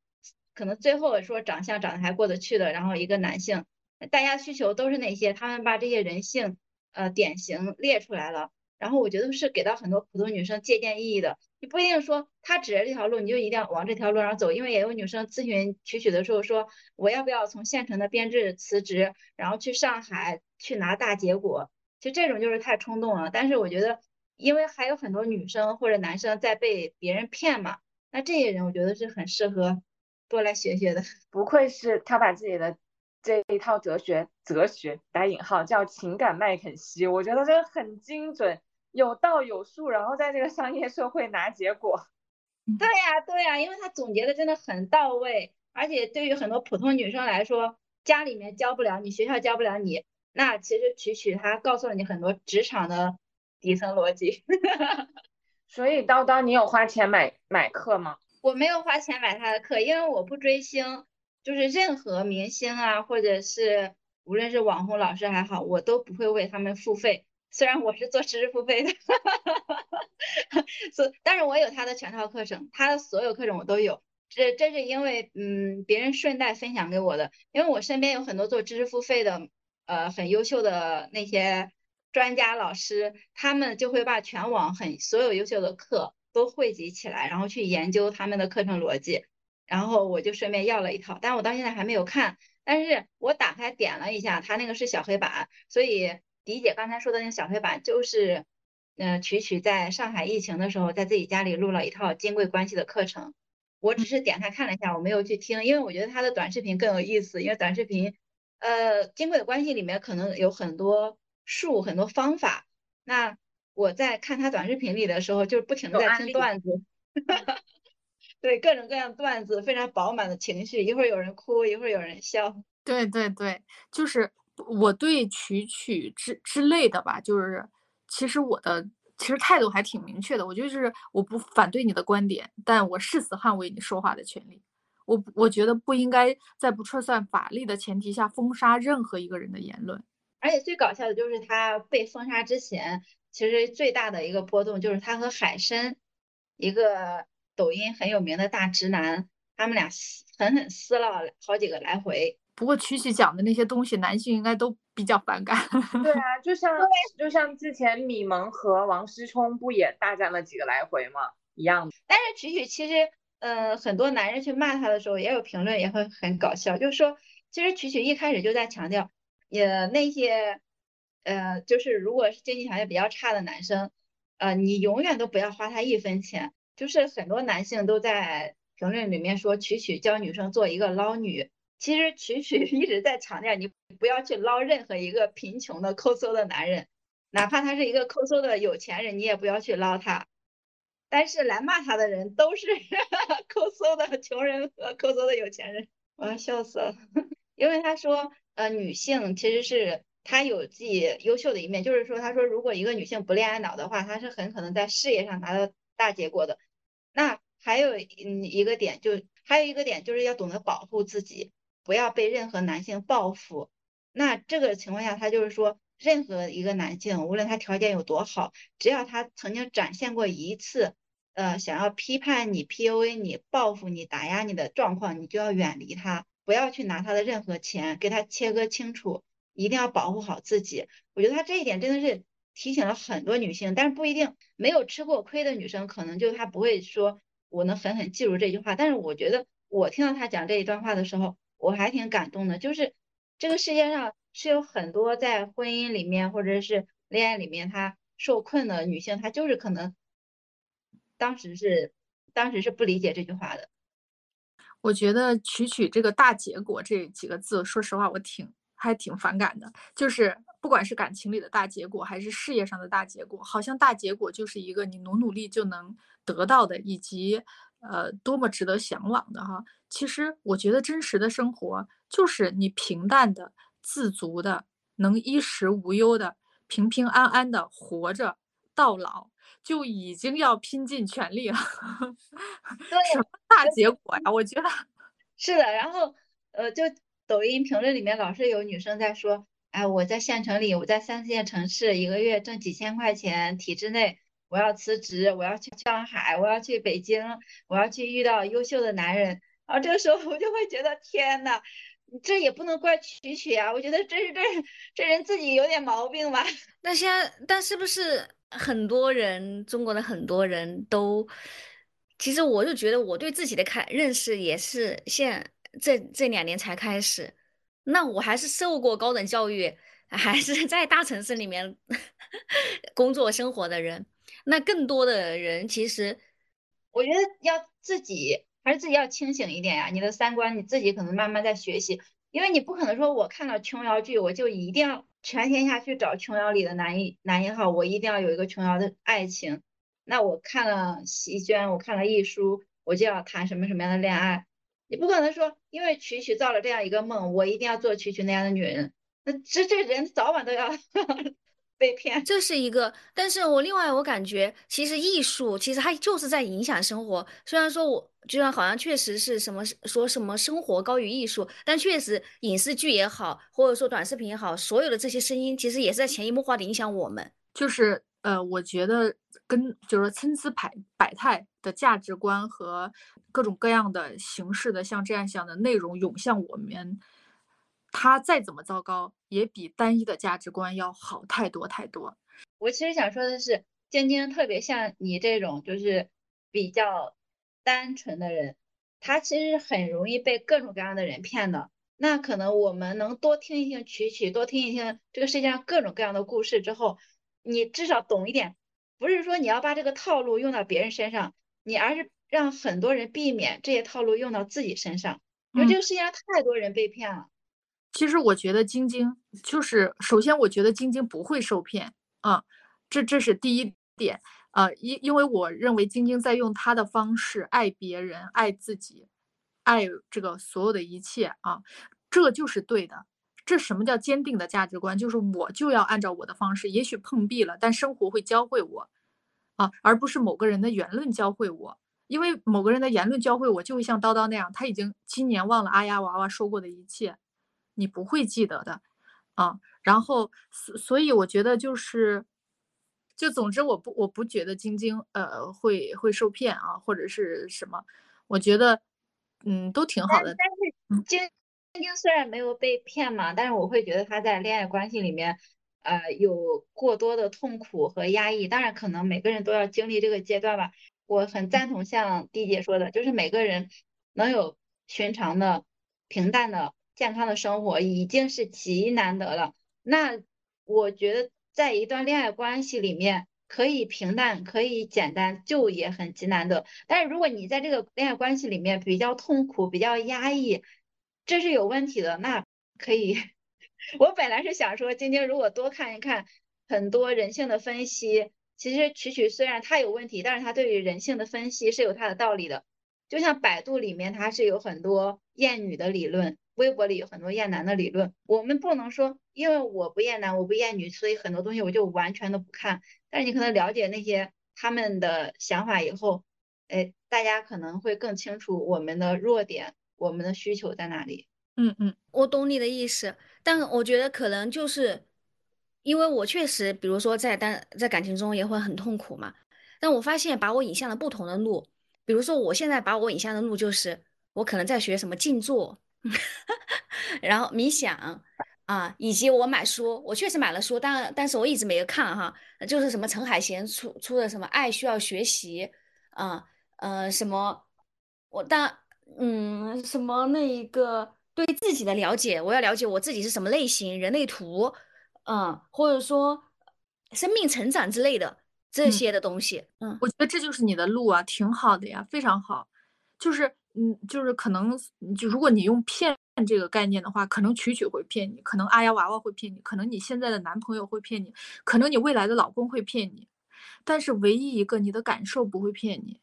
可能最后说长相长得还过得去的，然后一个男性，大家需求都是那些，他们把这些人性。呃，典型列出来了，然后我觉得是给到很多普通女生借鉴意义的。你不一定说他指着这条路，你就一定要往这条路上走，因为也有女生咨询曲曲的时候说，我要不要从县城的编制辞职，然后去上海去拿大结果？其实这种就是太冲动了。但是我觉得，因为还有很多女生或者男生在被别人骗嘛，那这些人我觉得是很适合多来学学的。不愧是他把自己的。这一套哲学，哲学打引号叫情感麦肯锡，我觉得这个很精准，有道有术，然后在这个商业社会拿结果。对呀，对呀，因为他总结的真的很到位，而且对于很多普通女生来说，家里面教不了你，学校教不了你，那其实曲曲他告诉了你很多职场的底层逻辑。所以叨叨，你有花钱买买课吗？我没有花钱买他的课，因为我不追星。就是任何明星啊，或者是无论是网红老师还好，我都不会为他们付费。虽然我是做知识付费的，所但是我有他的全套课程，他的所有课程我都有。这这是因为嗯，别人顺带分享给我的，因为我身边有很多做知识付费的，呃，很优秀的那些专家老师，他们就会把全网很所有优秀的课都汇集起来，然后去研究他们的课程逻辑。然后我就顺便要了一套，但是我到现在还没有看。但是我打开点了一下，它那个是小黑板，所以迪姐刚才说的那个小黑板就是，嗯，曲曲在上海疫情的时候，在自己家里录了一套金贵关系的课程。我只是点开看了一下，我没有去听，因为我觉得他的短视频更有意思。因为短视频，呃，金贵的关系里面可能有很多术，很多方法。那我在看他短视频里的时候，就是不停的在听段子。对各种各样段子，非常饱满的情绪，一会儿有人哭，一会儿有人笑。对对对，就是我对曲曲之之类的吧，就是其实我的其实态度还挺明确的，我就是我不反对你的观点，但我誓死捍卫你说话的权利。我我觉得不应该在不撤算法律的前提下封杀任何一个人的言论。而且最搞笑的就是他被封杀之前，其实最大的一个波动就是他和海参一个。抖音很有名的大直男，他们俩狠狠撕了好几个来回。不过曲曲讲的那些东西，男性应该都比较反感。对啊，就像就像之前米萌和王思聪不也大战了几个来回吗？一样的。但是曲曲其实，呃，很多男人去骂他的时候，也有评论也会很搞笑，就是说，其实曲曲一开始就在强调，也那些，呃，就是如果是经济条件比较差的男生，呃，你永远都不要花他一分钱。就是很多男性都在评论里面说曲曲教女生做一个捞女，其实曲曲 一直在强调你不要去捞任何一个贫穷的抠搜的男人，哪怕他是一个抠搜的有钱人，你也不要去捞他。但是来骂他的人都是 抠搜的穷人和抠搜的有钱人，我要笑死了。因为他说，呃，女性其实是她有自己优秀的一面，就是说，他说如果一个女性不恋爱脑的话，她是很可能在事业上拿到。大结果的，那还有嗯一个点，就还有一个点就是要懂得保护自己，不要被任何男性报复。那这个情况下，他就是说，任何一个男性，无论他条件有多好，只要他曾经展现过一次呃想要批判你、PUA 你、报复你、打压你的状况，你就要远离他，不要去拿他的任何钱，给他切割清楚，一定要保护好自己。我觉得他这一点真的是提醒了很多女性，但是不一定没有吃过亏的女生，可能就她不会说我能狠狠记住这句话。但是我觉得我听到他讲这一段话的时候，我还挺感动的，就是这个世界上是有很多在婚姻里面或者是恋爱里面她受困的女性，她就是可能当时是当时是不理解这句话的。我觉得“取取”这个大结果这几个字，说实话我挺还挺反感的。就是不管是感情里的大结果，还是事业上的大结果，好像大结果就是一个你努努力就能得到的，以及呃多么值得向往的哈。其实我觉得真实的生活就是你平淡的、自足的，能衣食无忧的、平平安安的活着到老。就已经要拼尽全力了，什么大结果呀？我觉得是的。然后，呃，就抖音评论里面老是有女生在说，哎，我在县城里，我在三四线城市，一个月挣几千块钱，体制内，我要辞职，我要去上海，我要去北京，我要去遇到优秀的男人。然后这个时候我就会觉得，天呐，这也不能怪曲曲啊，我觉得这是这这人自己有点毛病吧。那现在，但是不是？很多人，中国的很多人都，其实我就觉得我对自己的看认识也是现这这两年才开始。那我还是受过高等教育，还是在大城市里面 工作生活的人。那更多的人其实，我觉得要自己还是自己要清醒一点呀。你的三观你自己可能慢慢在学习，因为你不可能说我看了琼瑶剧我就一定要。全天下去找琼瑶里的男一男一号，我一定要有一个琼瑶的爱情。那我看了席绢，我看了一书，我就要谈什么什么样的恋爱？你不可能说，因为曲曲造了这样一个梦，我一定要做曲曲那样的女人。那这这人早晚都要。被骗，这是一个，但是我另外我感觉，其实艺术其实它就是在影响生活。虽然说我就像好像确实是什么说什么生活高于艺术，但确实影视剧也好，或者说短视频也好，所有的这些声音其实也是在潜移默化的影响我们。就是呃，我觉得跟就是参差百百态的价值观和各种各样的形式的像这样想的内容涌向我们。他再怎么糟糕，也比单一的价值观要好太多太多。我其实想说的是，晶晶特别像你这种就是比较单纯的人，他其实很容易被各种各样的人骗的。那可能我们能多听一听曲曲，多听一听这个世界上各种各样的故事之后，你至少懂一点。不是说你要把这个套路用到别人身上，你而是让很多人避免这些套路用到自己身上。因为这个世界上太多人被骗了。其实我觉得晶晶就是，首先我觉得晶晶不会受骗啊，这这是第一点啊，因因为我认为晶晶在用她的方式爱别人、爱自己、爱这个所有的一切啊，这就是对的。这什么叫坚定的价值观？就是我就要按照我的方式，也许碰壁了，但生活会教会我啊，而不是某个人的言论教会我。因为某个人的言论教会我，就会像叨叨那样，他已经今年忘了阿丫娃娃说过的一切。你不会记得的，啊，然后所所以我觉得就是，就总之我不我不觉得晶晶呃会会受骗啊或者是什么，我觉得嗯都挺好的。但是晶晶晶虽然没有被骗嘛，但是我会觉得他在恋爱关系里面呃有过多的痛苦和压抑。当然可能每个人都要经历这个阶段吧。我很赞同像迪姐说的，就是每个人能有寻常的平淡的。健康的生活已经是极难得了。那我觉得，在一段恋爱关系里面，可以平淡，可以简单，就也很极难得。但是如果你在这个恋爱关系里面比较痛苦、比较压抑，这是有问题的。那可以，我本来是想说，晶晶如果多看一看很多人性的分析，其实曲曲虽然他有问题，但是他对于人性的分析是有他的道理的。就像百度里面，它是有很多厌女的理论。微博里有很多厌男的理论，我们不能说因为我不厌男，我不厌女，所以很多东西我就完全的不看。但是你可能了解那些他们的想法以后，哎，大家可能会更清楚我们的弱点，我们的需求在哪里。嗯嗯，我懂你的意思，但我觉得可能就是因为我确实，比如说在单在感情中也会很痛苦嘛。但我发现把我引向了不同的路，比如说我现在把我引向的路就是我可能在学什么静坐，然后冥想啊，以及我买书，我确实买了书，但但是我一直没有看哈，就是什么陈海贤出出的什么爱需要学习啊，呃什么我但嗯什么那一个对自己的了解，我要了解我自己是什么类型，人类图，嗯，或者说生命成长之类的。这些的东西，嗯，我觉得这就是你的路啊，挺好的呀，非常好。就是，嗯，就是可能，就如果你用骗这个概念的话，可能曲曲会骗你，可能阿呀娃娃会骗你，可能你现在的男朋友会骗你，可能你未来的老公会骗你，但是唯一一个你的感受不会骗你。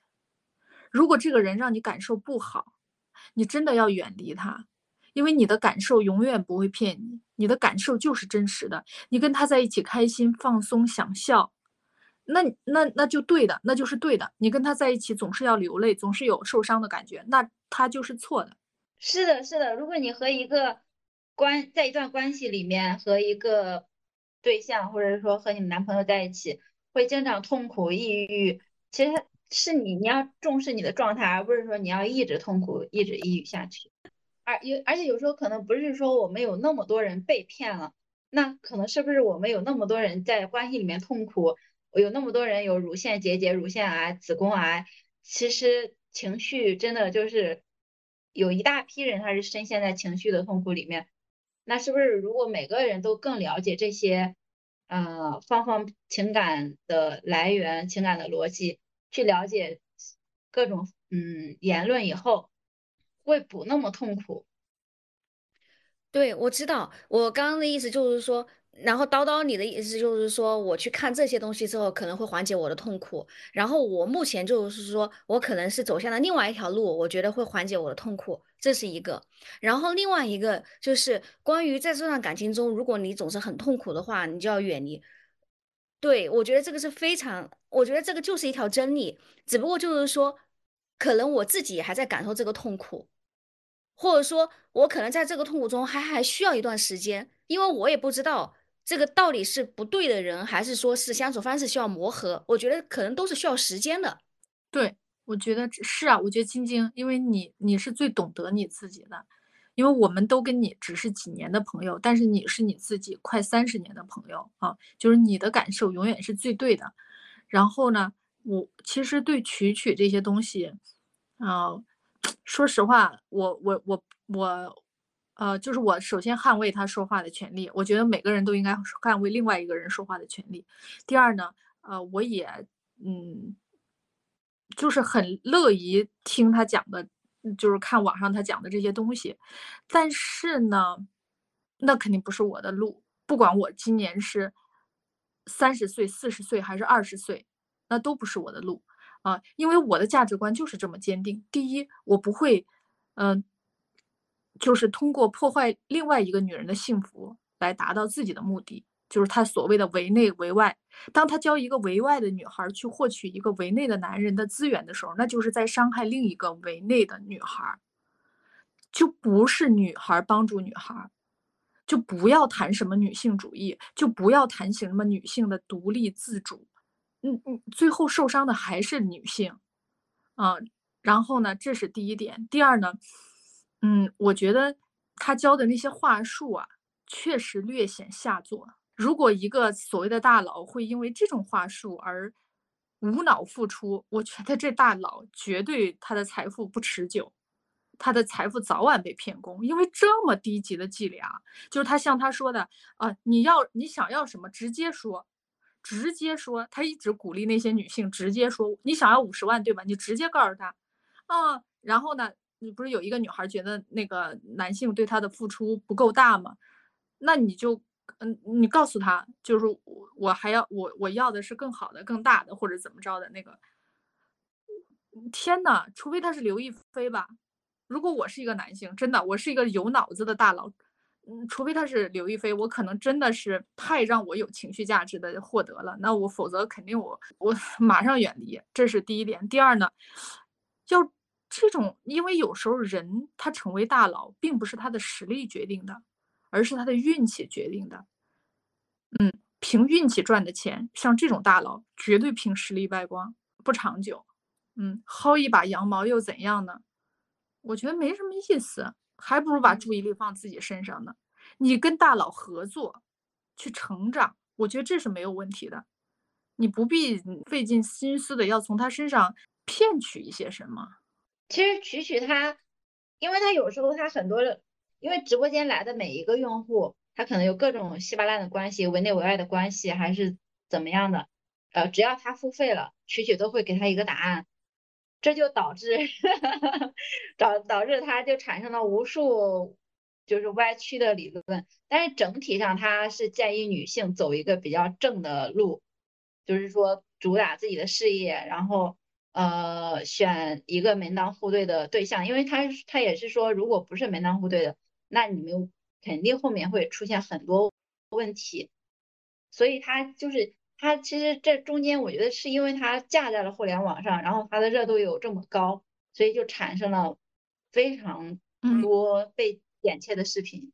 如果这个人让你感受不好，你真的要远离他，因为你的感受永远不会骗你，你的感受就是真实的。你跟他在一起开心、放松、想笑。那那那就对的，那就是对的。你跟他在一起总是要流泪，总是有受伤的感觉，那他就是错的。是的，是的。如果你和一个关在一段关系里面，和一个对象，或者说和你们男朋友在一起，会经常痛苦、抑郁，其实是你你要重视你的状态，而不是说你要一直痛苦、一直抑郁下去。而有而且有时候可能不是说我们有那么多人被骗了，那可能是不是我们有那么多人在关系里面痛苦？有那么多人有乳腺结节、乳腺癌、子宫癌，其实情绪真的就是有一大批人他是深陷在情绪的痛苦里面。那是不是如果每个人都更了解这些，呃，方方情感的来源、情感的逻辑，去了解各种嗯言论以后，会不那么痛苦？对，我知道，我刚刚的意思就是说。然后叨叨，你的意思就是说，我去看这些东西之后，可能会缓解我的痛苦。然后我目前就是说，我可能是走向了另外一条路，我觉得会缓解我的痛苦，这是一个。然后另外一个就是关于在这段感情中，如果你总是很痛苦的话，你就要远离。对，我觉得这个是非常，我觉得这个就是一条真理。只不过就是说，可能我自己还在感受这个痛苦，或者说，我可能在这个痛苦中还还需要一段时间，因为我也不知道。这个到底是不对的人，还是说是相处方式需要磨合？我觉得可能都是需要时间的。对，我觉得是啊。我觉得晶晶，因为你你是最懂得你自己的，因为我们都跟你只是几年的朋友，但是你是你自己快三十年的朋友啊，就是你的感受永远是最对的。然后呢，我其实对曲曲这些东西，啊，说实话，我我我我。呃，就是我首先捍卫他说话的权利，我觉得每个人都应该捍卫另外一个人说话的权利。第二呢，呃，我也嗯，就是很乐意听他讲的，就是看网上他讲的这些东西。但是呢，那肯定不是我的路。不管我今年是三十岁、四十岁还是二十岁，那都不是我的路啊，因为我的价值观就是这么坚定。第一，我不会，嗯。就是通过破坏另外一个女人的幸福来达到自己的目的，就是他所谓的围内围外。当他教一个围外的女孩去获取一个围内的男人的资源的时候，那就是在伤害另一个围内的女孩。就不是女孩帮助女孩，就不要谈什么女性主义，就不要谈什么女性的独立自主。嗯嗯，最后受伤的还是女性。啊，然后呢，这是第一点。第二呢？嗯，我觉得他教的那些话术啊，确实略显下作。如果一个所谓的大佬会因为这种话术而无脑付出，我觉得这大佬绝对他的财富不持久，他的财富早晚被骗光。因为这么低级的伎俩，就是他像他说的啊，你要你想要什么，直接说，直接说。他一直鼓励那些女性直接说，你想要五十万对吧？你直接告诉他，啊，然后呢？你不是有一个女孩觉得那个男性对她的付出不够大吗？那你就，嗯，你告诉他，就是我我还要我我要的是更好的、更大的，或者怎么着的那个。天呐，除非他是刘亦菲吧？如果我是一个男性，真的，我是一个有脑子的大佬，嗯，除非他是刘亦菲，我可能真的是太让我有情绪价值的获得了，那我否则肯定我我马上远离。这是第一点。第二呢，要。这种，因为有时候人他成为大佬，并不是他的实力决定的，而是他的运气决定的。嗯，凭运气赚的钱，像这种大佬，绝对凭实力败光。不长久。嗯，薅一把羊毛又怎样呢？我觉得没什么意思，还不如把注意力放自己身上呢。你跟大佬合作，去成长，我觉得这是没有问题的。你不必费尽心思的要从他身上骗取一些什么。其实曲曲他，因为他有时候他很多，因为直播间来的每一个用户，他可能有各种稀巴烂的关系，围内围外的关系，还是怎么样的，呃，只要他付费了，曲曲都会给他一个答案。这就导致 导导致他就产生了无数就是歪曲的理论，但是整体上他是建议女性走一个比较正的路，就是说主打自己的事业，然后呃选一个门当户对的对象，因为他他也是说，如果不是门当户对的，那你们肯定后面会出现很多问题，所以他就是。它其实这中间，我觉得是因为它架在了互联网上，然后它的热度有这么高，所以就产生了非常多被剪切的视频。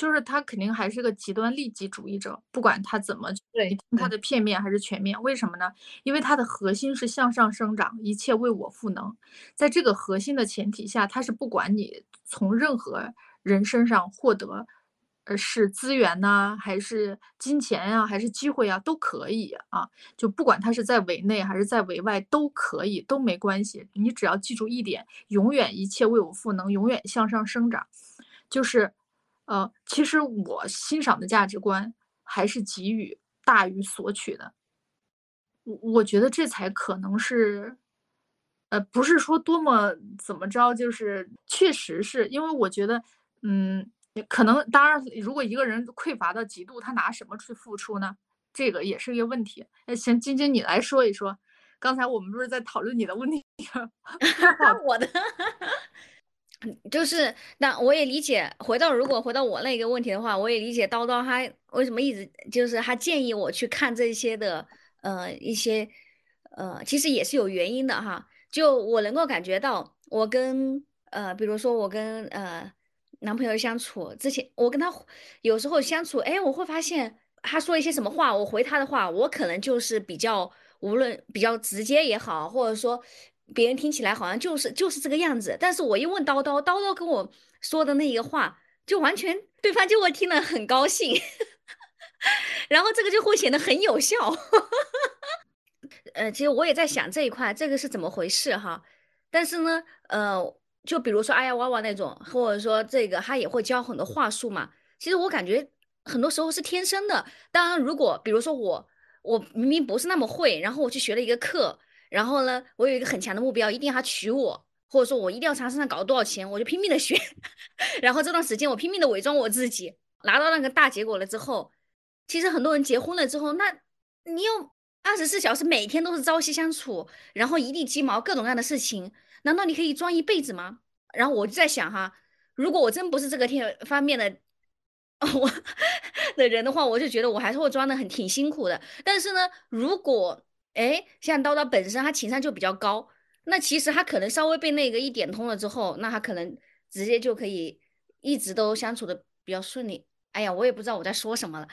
就是他肯定还是个极端利己主义者，不管他怎么对他的片面还是全面，为什么呢？因为他的核心是向上生长，一切为我赋能。在这个核心的前提下，他是不管你从任何人身上获得。呃是资源呐，还是金钱呀，还是机会啊，都可以啊。就不管他是在围内还是在围外，都可以，都没关系。你只要记住一点，永远一切为我赋能，永远向上生长。就是，呃，其实我欣赏的价值观还是给予大于索取的。我我觉得这才可能是，呃，不是说多么怎么着，就是确实是因为我觉得，嗯。可能，当然，如果一个人匮乏到极度，他拿什么去付出呢？这个也是一个问题。哎，行，晶晶，你来说一说。刚才我们不是在讨论你的问题吗？我的，就是，那我也理解。回到如果回到我那个问题的话，我也理解叨叨他为什么一直就是他建议我去看这些的，呃，一些，呃，其实也是有原因的哈。就我能够感觉到，我跟呃，比如说我跟呃。男朋友相处之前，我跟他有时候相处，哎，我会发现他说一些什么话，我回他的话，我可能就是比较无论比较直接也好，或者说别人听起来好像就是就是这个样子。但是我一问叨叨，叨叨跟我说的那一个话，就完全对方就会听了很高兴，然后这个就会显得很有效。呃，其实我也在想这一块，这个是怎么回事哈？但是呢，呃。就比如说哎呀娃娃那种，或者说这个他也会教很多话术嘛。其实我感觉很多时候是天生的。当然，如果比如说我我明明不是那么会，然后我去学了一个课，然后呢，我有一个很强的目标，一定要他娶我，或者说我一定要从他身上搞多少钱，我就拼命的学。然后这段时间我拼命的伪装我自己，拿到那个大结果了之后，其实很多人结婚了之后，那你又二十四小时每天都是朝夕相处，然后一地鸡毛，各种各样的事情。难道你可以装一辈子吗？然后我就在想哈，如果我真不是这个天方面的 我的人的话，我就觉得我还是会装的很挺辛苦的。但是呢，如果哎，像叨叨本身他情商就比较高，那其实他可能稍微被那个一点通了之后，那他可能直接就可以一直都相处的比较顺利。哎呀，我也不知道我在说什么了，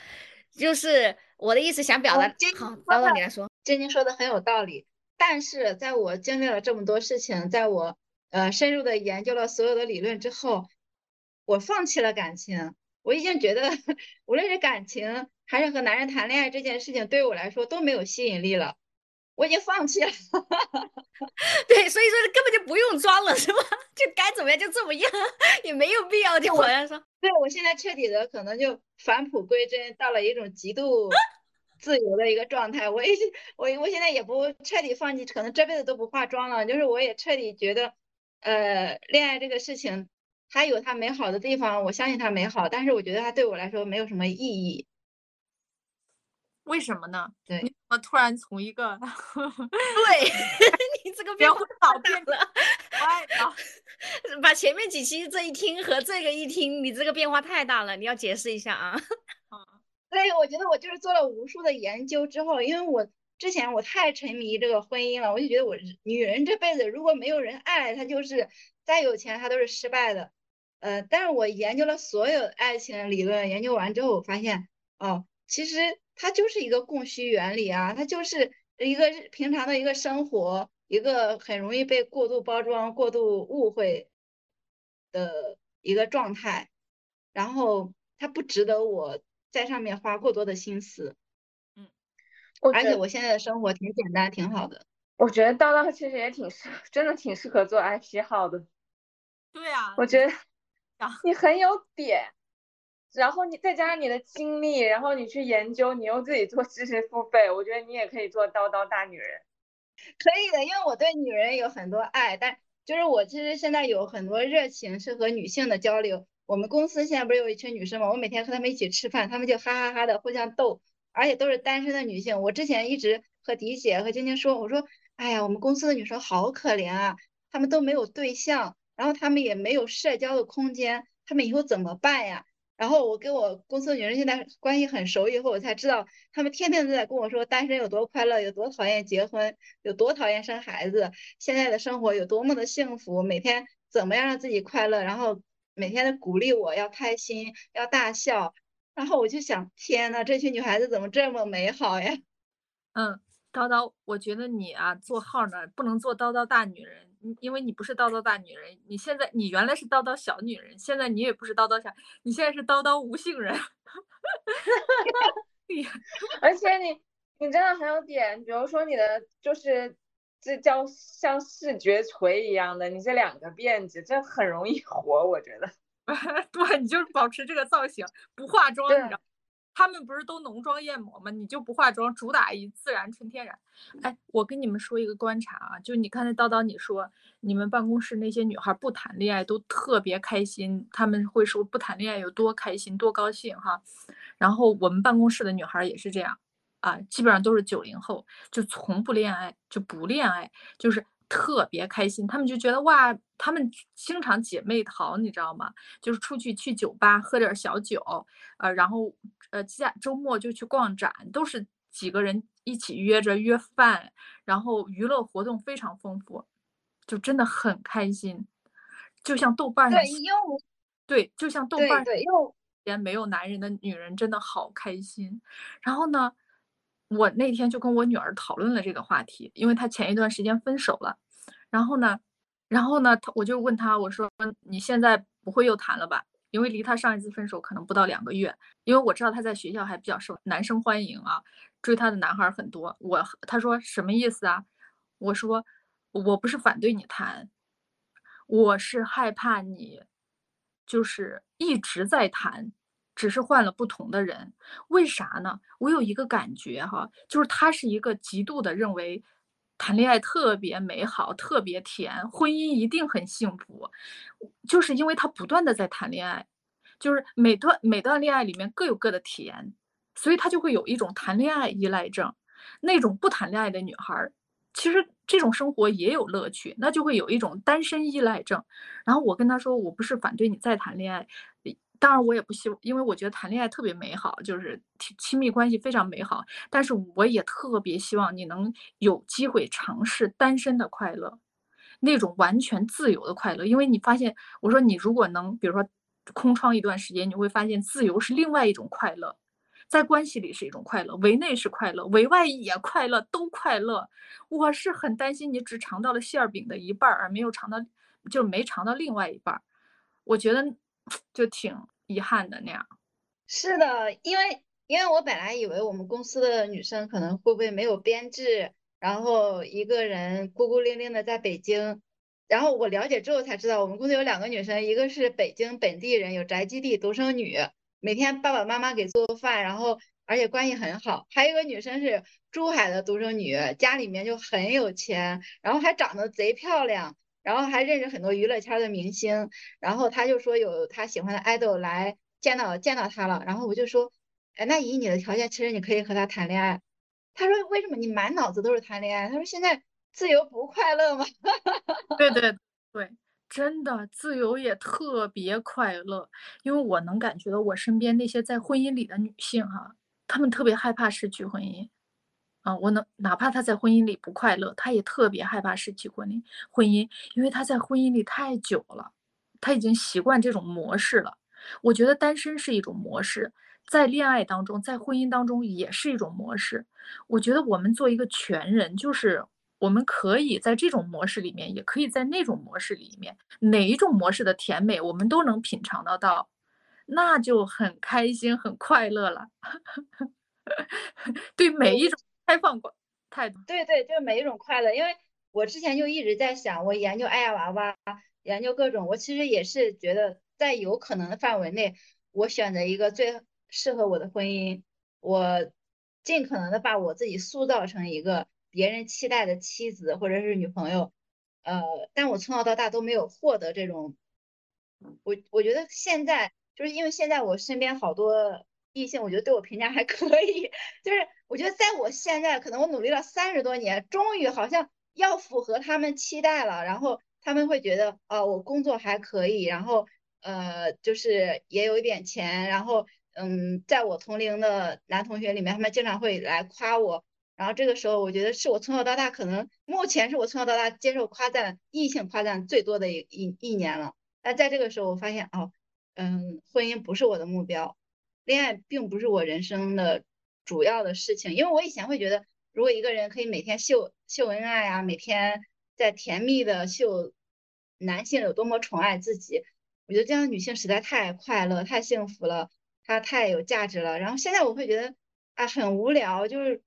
就是我的意思想表达。好，叨叨你来说，晶晶说的很有道理。但是在我经历了这么多事情，在我呃深入的研究了所有的理论之后，我放弃了感情。我已经觉得，无论是感情还是和男人谈恋爱这件事情，对我来说都没有吸引力了。我已经放弃了。对，所以说根本就不用装了，是吧？就该怎么样就怎么样，也没有必要就好像说。对，我现在彻底的可能就返璞归真，到了一种极度。自由的一个状态，我也我我现在也不彻底放弃，可能这辈子都不化妆了。就是我也彻底觉得，呃，恋爱这个事情，它有它美好的地方，我相信它美好，但是我觉得它对我来说没有什么意义。为什么呢？对，你怎么突然从一个对 你这个变化好变了，把前面几期这一听和这个一听，你这个变化太大了，你要解释一下啊。对，我觉得我就是做了无数的研究之后，因为我之前我太沉迷这个婚姻了，我就觉得我女人这辈子如果没有人爱，她就是再有钱她都是失败的。呃，但是我研究了所有爱情理论，研究完之后我发现，哦，其实它就是一个供需原理啊，它就是一个平常的一个生活，一个很容易被过度包装、过度误会的一个状态，然后它不值得我在上面花过多的心思。嗯，而且我现在的生活挺简单，挺好的。我觉得叨叨其实也挺适，真的挺适合做 IP 号的。对啊，我觉得你很有点。然后你再加上你的经历，然后你去研究，你又自己做知识付费，我觉得你也可以做叨叨大女人。可以的，因为我对女人有很多爱，但就是我其实现在有很多热情是和女性的交流。我们公司现在不是有一群女生吗？我每天和她们一起吃饭，她们就哈哈哈的互相逗，而且都是单身的女性。我之前一直和迪姐和晶晶说，我说，哎呀，我们公司的女生好可怜啊，她们都没有对象，然后她们也没有社交的空间，她们以后怎么办呀？然后我跟我公司的女人现在关系很熟以后，我才知道她们天天都在跟我说单身有多快乐，有多讨厌结婚，有多讨厌生孩子，现在的生活有多么的幸福，每天怎么样让自己快乐，然后每天的鼓励我要开心，要大笑。然后我就想，天呐，这群女孩子怎么这么美好呀？嗯，叨叨，我觉得你啊做号呢不能做叨叨大女人。因为你不是叨叨大女人，你现在你原来是叨叨小女人，现在你也不是叨叨小，你现在是叨叨无性人。而且你你真的很有点，比如说你的就是这叫像视觉锤一样的，你这两个辫子，这很容易火，我觉得。对，你就是保持这个造型，不化妆，你知道。他们不是都浓妆艳抹吗？你就不化妆，主打一自然纯天然。哎，我跟你们说一个观察啊，就你刚才叨叨你说，你们办公室那些女孩不谈恋爱都特别开心，他们会说不谈恋爱有多开心多高兴哈。然后我们办公室的女孩也是这样啊，基本上都是九零后，就从不恋爱，就不恋爱，就是特别开心。他们就觉得哇，他们经常姐妹淘，你知道吗？就是出去去酒吧喝点小酒，呃，然后。呃，假周末就去逛展，都是几个人一起约着约饭，然后娱乐活动非常丰富，就真的很开心，就像豆瓣上对，又对，就像豆瓣对又连没有男人的女人真的好开心。然后呢，我那天就跟我女儿讨论了这个话题，因为她前一段时间分手了，然后呢，然后呢，我就问她，我说你现在不会又谈了吧？因为离她上一次分手可能不到两个月，因为我知道她在学校还比较受男生欢迎啊，追她的男孩很多。我她说什么意思啊？我说我不是反对你谈，我是害怕你就是一直在谈，只是换了不同的人。为啥呢？我有一个感觉哈，就是他是一个极度的认为。谈恋爱特别美好，特别甜，婚姻一定很幸福，就是因为他不断的在谈恋爱，就是每段每段恋爱里面各有各的甜，所以他就会有一种谈恋爱依赖症。那种不谈恋爱的女孩，其实这种生活也有乐趣，那就会有一种单身依赖症。然后我跟他说，我不是反对你再谈恋爱。当然，我也不希望，因为我觉得谈恋爱特别美好，就是亲密关系非常美好。但是，我也特别希望你能有机会尝试单身的快乐，那种完全自由的快乐。因为你发现，我说你如果能，比如说空窗一段时间，你会发现自由是另外一种快乐，在关系里是一种快乐，围内是快乐，围外也快乐，都快乐。我是很担心你只尝到了馅儿饼的一半儿，而没有尝到，就是没尝到另外一半儿。我觉得。就挺遗憾的那样，是的，因为因为我本来以为我们公司的女生可能会不会没有编制，然后一个人孤孤零零的在北京，然后我了解之后才知道，我们公司有两个女生，一个是北京本地人，有宅基地，独生女，每天爸爸妈妈给做饭，然后而且关系很好，还有一个女生是珠海的独生女，家里面就很有钱，然后还长得贼漂亮。然后还认识很多娱乐圈的明星，然后他就说有他喜欢的 idol 来见到见到他了，然后我就说，哎，那以你的条件，其实你可以和他谈恋爱。他说为什么你满脑子都是谈恋爱？他说现在自由不快乐吗？对对对，真的自由也特别快乐，因为我能感觉到我身边那些在婚姻里的女性哈，她们特别害怕失去婚姻。啊，我能哪怕他在婚姻里不快乐，他也特别害怕失去婚姻。婚姻，因为他在婚姻里太久了，他已经习惯这种模式了。我觉得单身是一种模式，在恋爱当中，在婚姻当中也是一种模式。我觉得我们做一个全人，就是我们可以在这种模式里面，也可以在那种模式里面，哪一种模式的甜美，我们都能品尝得到，那就很开心、很快乐了。对每一种开放过态度，对对，就是每一种快乐。因为我之前就一直在想，我研究爱呀娃娃，研究各种，我其实也是觉得在有可能的范围内，我选择一个最。适合我的婚姻，我尽可能的把我自己塑造成一个别人期待的妻子或者是女朋友，呃，但我从小到大都没有获得这种，我我觉得现在就是因为现在我身边好多异性，我觉得对我评价还可以，就是我觉得在我现在可能我努力了三十多年，终于好像要符合他们期待了，然后他们会觉得哦，我工作还可以，然后呃，就是也有一点钱，然后。嗯，在我同龄的男同学里面，他们经常会来夸我，然后这个时候，我觉得是我从小到大可能目前是我从小到大接受夸赞、异性夸赞最多的一一一年了。但在这个时候，我发现哦，嗯，婚姻不是我的目标，恋爱并不是我人生的主要的事情。因为我以前会觉得，如果一个人可以每天秀秀恩爱啊，每天在甜蜜的秀男性有多么宠爱自己，我觉得这样的女性实在太快乐、太幸福了。他太有价值了，然后现在我会觉得啊很无聊，就是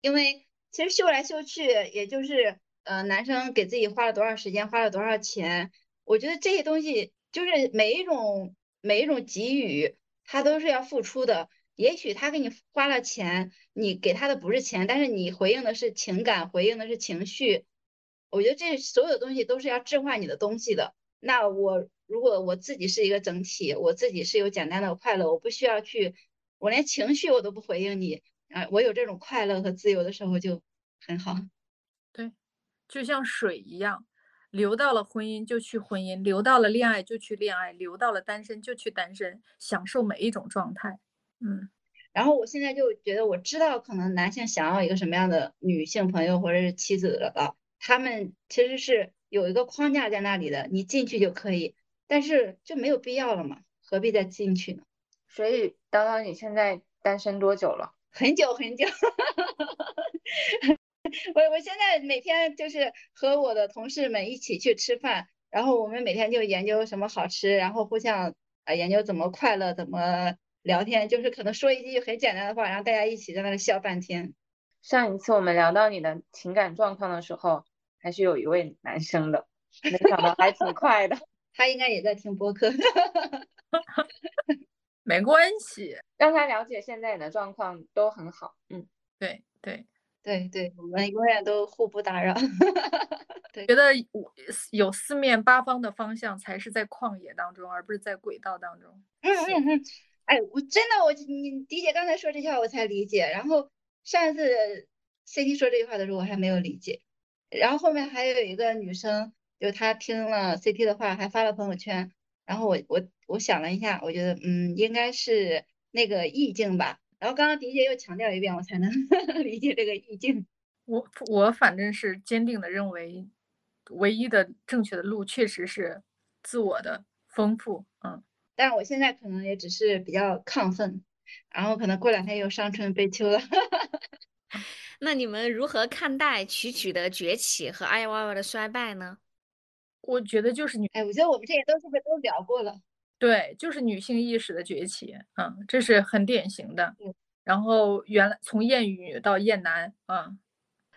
因为其实秀来秀去，也就是呃男生给自己花了多少时间，花了多少钱，我觉得这些东西就是每一种每一种给予，他都是要付出的。也许他给你花了钱，你给他的不是钱，但是你回应的是情感，回应的是情绪。我觉得这所有东西都是要置换你的东西的。那我。如果我自己是一个整体，我自己是有简单的快乐，我不需要去，我连情绪我都不回应你，啊，我有这种快乐和自由的时候就很好。对，就像水一样，流到了婚姻就去婚姻，留到了恋爱就去恋爱，留到了单身就去单身，享受每一种状态。嗯，然后我现在就觉得我知道可能男性想要一个什么样的女性朋友或者是妻子了，他们其实是有一个框架在那里的，你进去就可以。但是就没有必要了嘛，何必再进去呢？所以叨叨，你现在单身多久了？很久很久。我我现在每天就是和我的同事们一起去吃饭，然后我们每天就研究什么好吃，然后互相啊研究怎么快乐，怎么聊天，就是可能说一句很简单的话，然后大家一起在那里笑半天。上一次我们聊到你的情感状况的时候，还是有一位男生的，没想到还挺快的。他应该也在听播客，没关系，让他了解现在你的状况都很好。嗯，对对对对，我们永远都互不打扰。对，觉得有四面八方的方向才是在旷野当中，而不是在轨道当中。嗯嗯嗯，哎，我真的，我你迪姐刚才说这句话我才理解，然后上一次 CT 说这句话的时候我还没有理解，然后后面还有一个女生。就她听了 CT 的话，还发了朋友圈，然后我我我想了一下，我觉得嗯，应该是那个意境吧。然后刚刚迪姐又强调一遍，我才能 理解这个意境。我我反正是坚定的认为，唯一的正确的路确实是自我的丰富，嗯。但是我现在可能也只是比较亢奋，然后可能过两天又伤春悲秋了。那你们如何看待曲曲的崛起和爱娃娃的衰败呢？我觉得就是你，哎，我觉得我们这些都是不是都聊过了？对，就是女性意识的崛起，嗯，这是很典型的。然后原来从厌女到厌男，啊，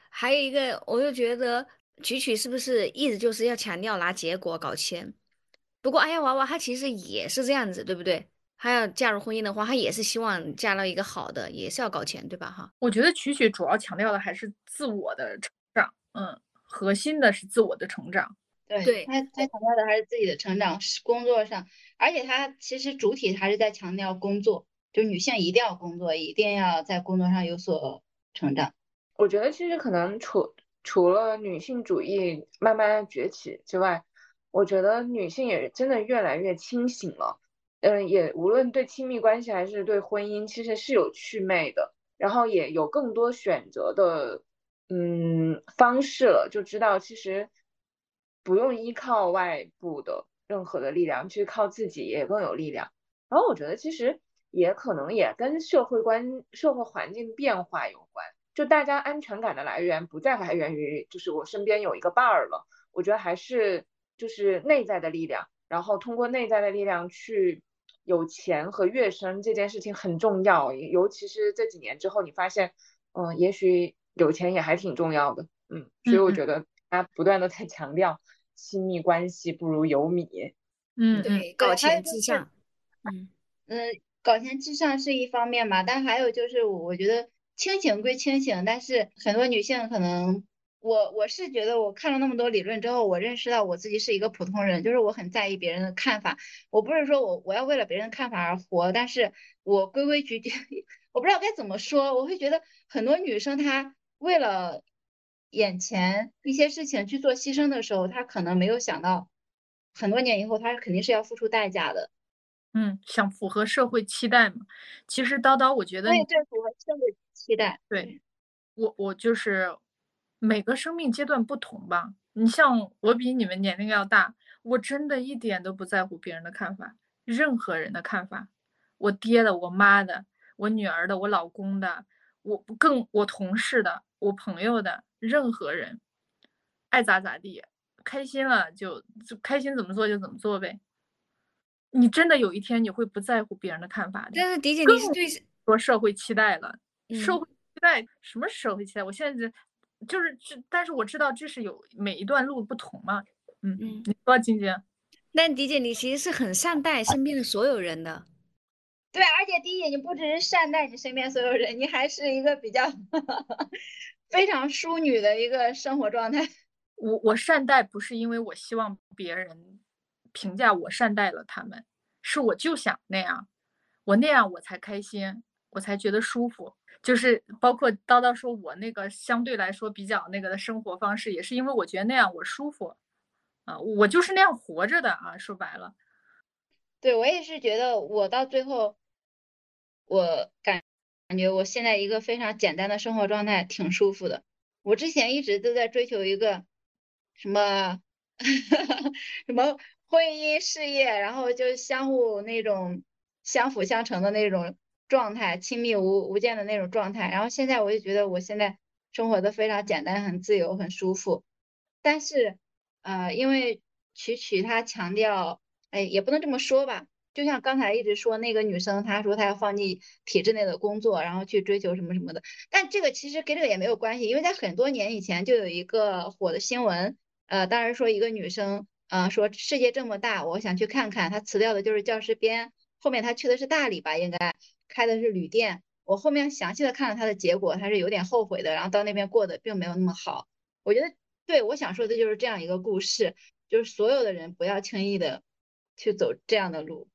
还有一个，我就觉得曲曲是不是一直就是要强调拿结果搞钱？不过哎呀娃娃她其实也是这样子，对不对？她要嫁入婚姻的话，她也是希望嫁到一个好的，也是要搞钱，对吧？哈，我觉得曲曲主要强调的还是自我的成长，嗯，核心的是自我的成长。对他，他强调的还是自己的成长，是工作上，而且他其实主体还是在强调工作，就女性一定要工作，一定要在工作上有所成长。我觉得其实可能除除了女性主义慢慢崛起之外，我觉得女性也真的越来越清醒了。嗯，也无论对亲密关系还是对婚姻，其实是有趣味的，然后也有更多选择的嗯方式了，就知道其实。不用依靠外部的任何的力量，去靠自己也更有力量。然后我觉得，其实也可能也跟社会关社会环境变化有关。就大家安全感的来源不再来源于就是我身边有一个伴儿了，我觉得还是就是内在的力量，然后通过内在的力量去有钱和跃升这件事情很重要，尤其是这几年之后，你发现，嗯，也许有钱也还挺重要的，嗯，所以我觉得他不断的在强调亲密关系不如有米，嗯，对，搞钱至上，嗯嗯，搞钱至上是一方面嘛，但还有就是我觉得。清醒归清醒，但是很多女性可能，我我是觉得我看了那么多理论之后，我认识到我自己是一个普通人，就是我很在意别人的看法。我不是说我我要为了别人的看法而活，但是我规规矩矩，我不知道该怎么说。我会觉得很多女生她为了眼前一些事情去做牺牲的时候，他可能没有想到，很多年以后他肯定是要付出代价的。嗯，想符合社会期待嘛？其实叨叨，我觉得对，这符合社会期待。对，我我就是每个生命阶段不同吧。你像我比你们年龄要大，我真的一点都不在乎别人的看法，任何人的看法，我爹的、我妈的、我女儿的、我老公的，我更我同事的、我朋友的，任何人爱咋咋地，开心了就就开心，怎么做就怎么做呗。你真的有一天你会不在乎别人的看法的，但是迪姐你是对说社会期待了，社会期待什么社会期待？我现在就是这，但是我知道这是有每一段路不同嘛，嗯嗯，你说晶晶，但迪姐你其实是很善待身边的所有人的，对，而且迪姐你不只是善待你身边所有人，你还是一个比较 非常淑女的一个生活状态。我我善待不是因为我希望别人。评价我善待了他们，是我就想那样，我那样我才开心，我才觉得舒服。就是包括叨叨说我那个相对来说比较那个的生活方式，也是因为我觉得那样我舒服，啊，我就是那样活着的啊。说白了，对我也是觉得我到最后，我感感觉我现在一个非常简单的生活状态挺舒服的。我之前一直都在追求一个什么 什么。婚姻事业，然后就相互那种相辅相成的那种状态，亲密无无间的那种状态。然后现在我就觉得我现在生活的非常简单，很自由，很舒服。但是，呃，因为曲曲他强调，哎，也不能这么说吧。就像刚才一直说那个女生，她说她要放弃体制内的工作，然后去追求什么什么的。但这个其实跟这个也没有关系，因为在很多年以前就有一个火的新闻，呃，当然说一个女生。呃，说世界这么大，我想去看看。她辞掉的就是教师编，后面她去的是大理吧，应该开的是旅店。我后面详细的看了她的结果，她是有点后悔的。然后到那边过得并没有那么好。我觉得，对我想说的就是这样一个故事，就是所有的人不要轻易的去走这样的路。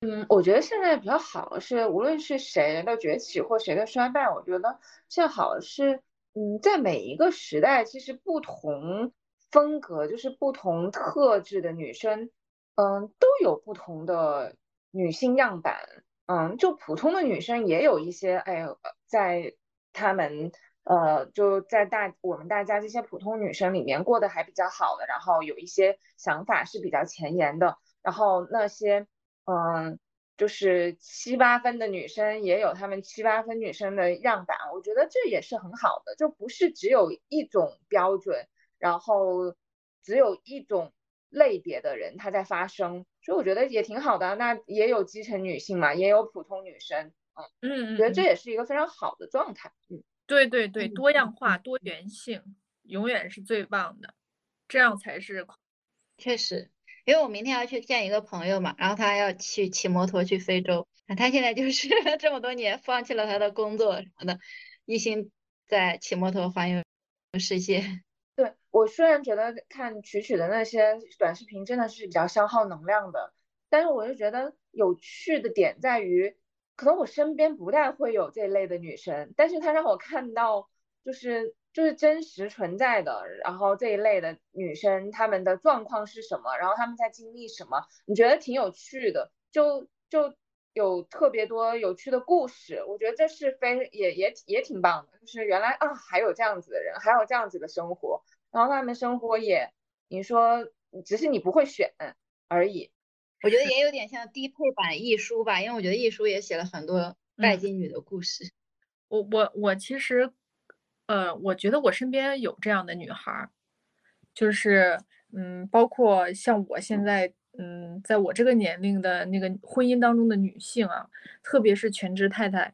嗯，我觉得现在比较好的是，无论是谁的崛起或谁的衰败，我觉得现在好的是，嗯，在每一个时代，其实不同。风格就是不同特质的女生，嗯，都有不同的女性样板，嗯，就普通的女生也有一些，哎，在她们，呃，就在大我们大家这些普通女生里面过得还比较好的，然后有一些想法是比较前沿的，然后那些，嗯，就是七八分的女生也有她们七八分女生的样板，我觉得这也是很好的，就不是只有一种标准。然后只有一种类别的人她在发声，所以我觉得也挺好的。那也有基层女性嘛，也有普通女生，嗯嗯，觉得这也是一个非常好的状态。嗯，对对对，多样化、多元性永远是最棒的，这样才是。确实，因为我明天要去见一个朋友嘛，然后他要去骑摩托去非洲，他现在就是 这么多年放弃了他的工作什么的，一心在骑摩托环游世界。对我虽然觉得看曲曲的那些短视频真的是比较消耗能量的，但是我就觉得有趣的点在于，可能我身边不太会有这类的女生，但是她让我看到就是就是真实存在的，然后这一类的女生她们的状况是什么，然后她们在经历什么，你觉得挺有趣的，就就有特别多有趣的故事，我觉得这是非也也也挺棒的，就是原来啊还有这样子的人，还有这样子的生活。然后他们生活也，你说只是你不会选而已，我觉得也有点像低配版亦舒吧，因为我觉得亦舒也写了很多拜金女的故事。我我我其实，呃，我觉得我身边有这样的女孩儿，就是嗯，包括像我现在嗯，在我这个年龄的那个婚姻当中的女性啊，特别是全职太太，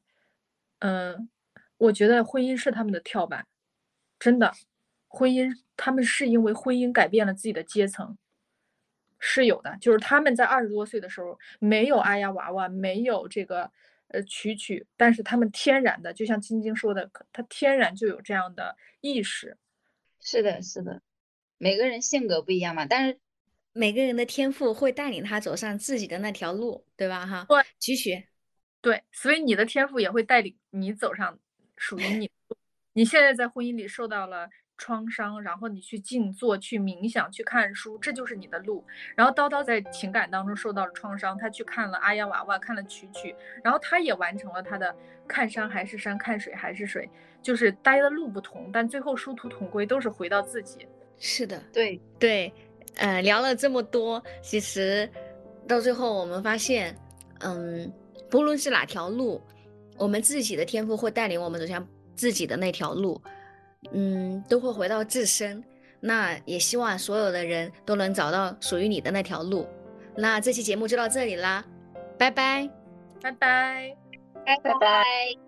嗯，我觉得婚姻是他们的跳板，真的，婚姻他们是因为婚姻改变了自己的阶层。是有的，就是他们在二十多岁的时候没有阿呀娃娃，没有这个呃曲曲，但是他们天然的，就像晶晶说的，他天然就有这样的意识。是的，是的，每个人性格不一样嘛，但是每个人的天赋会带领他走上自己的那条路，对吧？哈，对，曲曲，对，所以你的天赋也会带领你走上属于你。你现在在婚姻里受到了。创伤，然后你去静坐、去冥想、去看书，这就是你的路。然后叨叨在情感当中受到了创伤，他去看了阿呀娃娃，看了曲曲，然后他也完成了他的看山还是山，看水还是水，就是大家的路不同，但最后殊途同归，都是回到自己。是的，对对，呃，聊了这么多，其实到最后我们发现，嗯，不论是哪条路，我们自己的天赋会带领我们走向自己的那条路。嗯，都会回到自身。那也希望所有的人都能找到属于你的那条路。那这期节目就到这里啦，拜拜，拜拜，拜拜拜。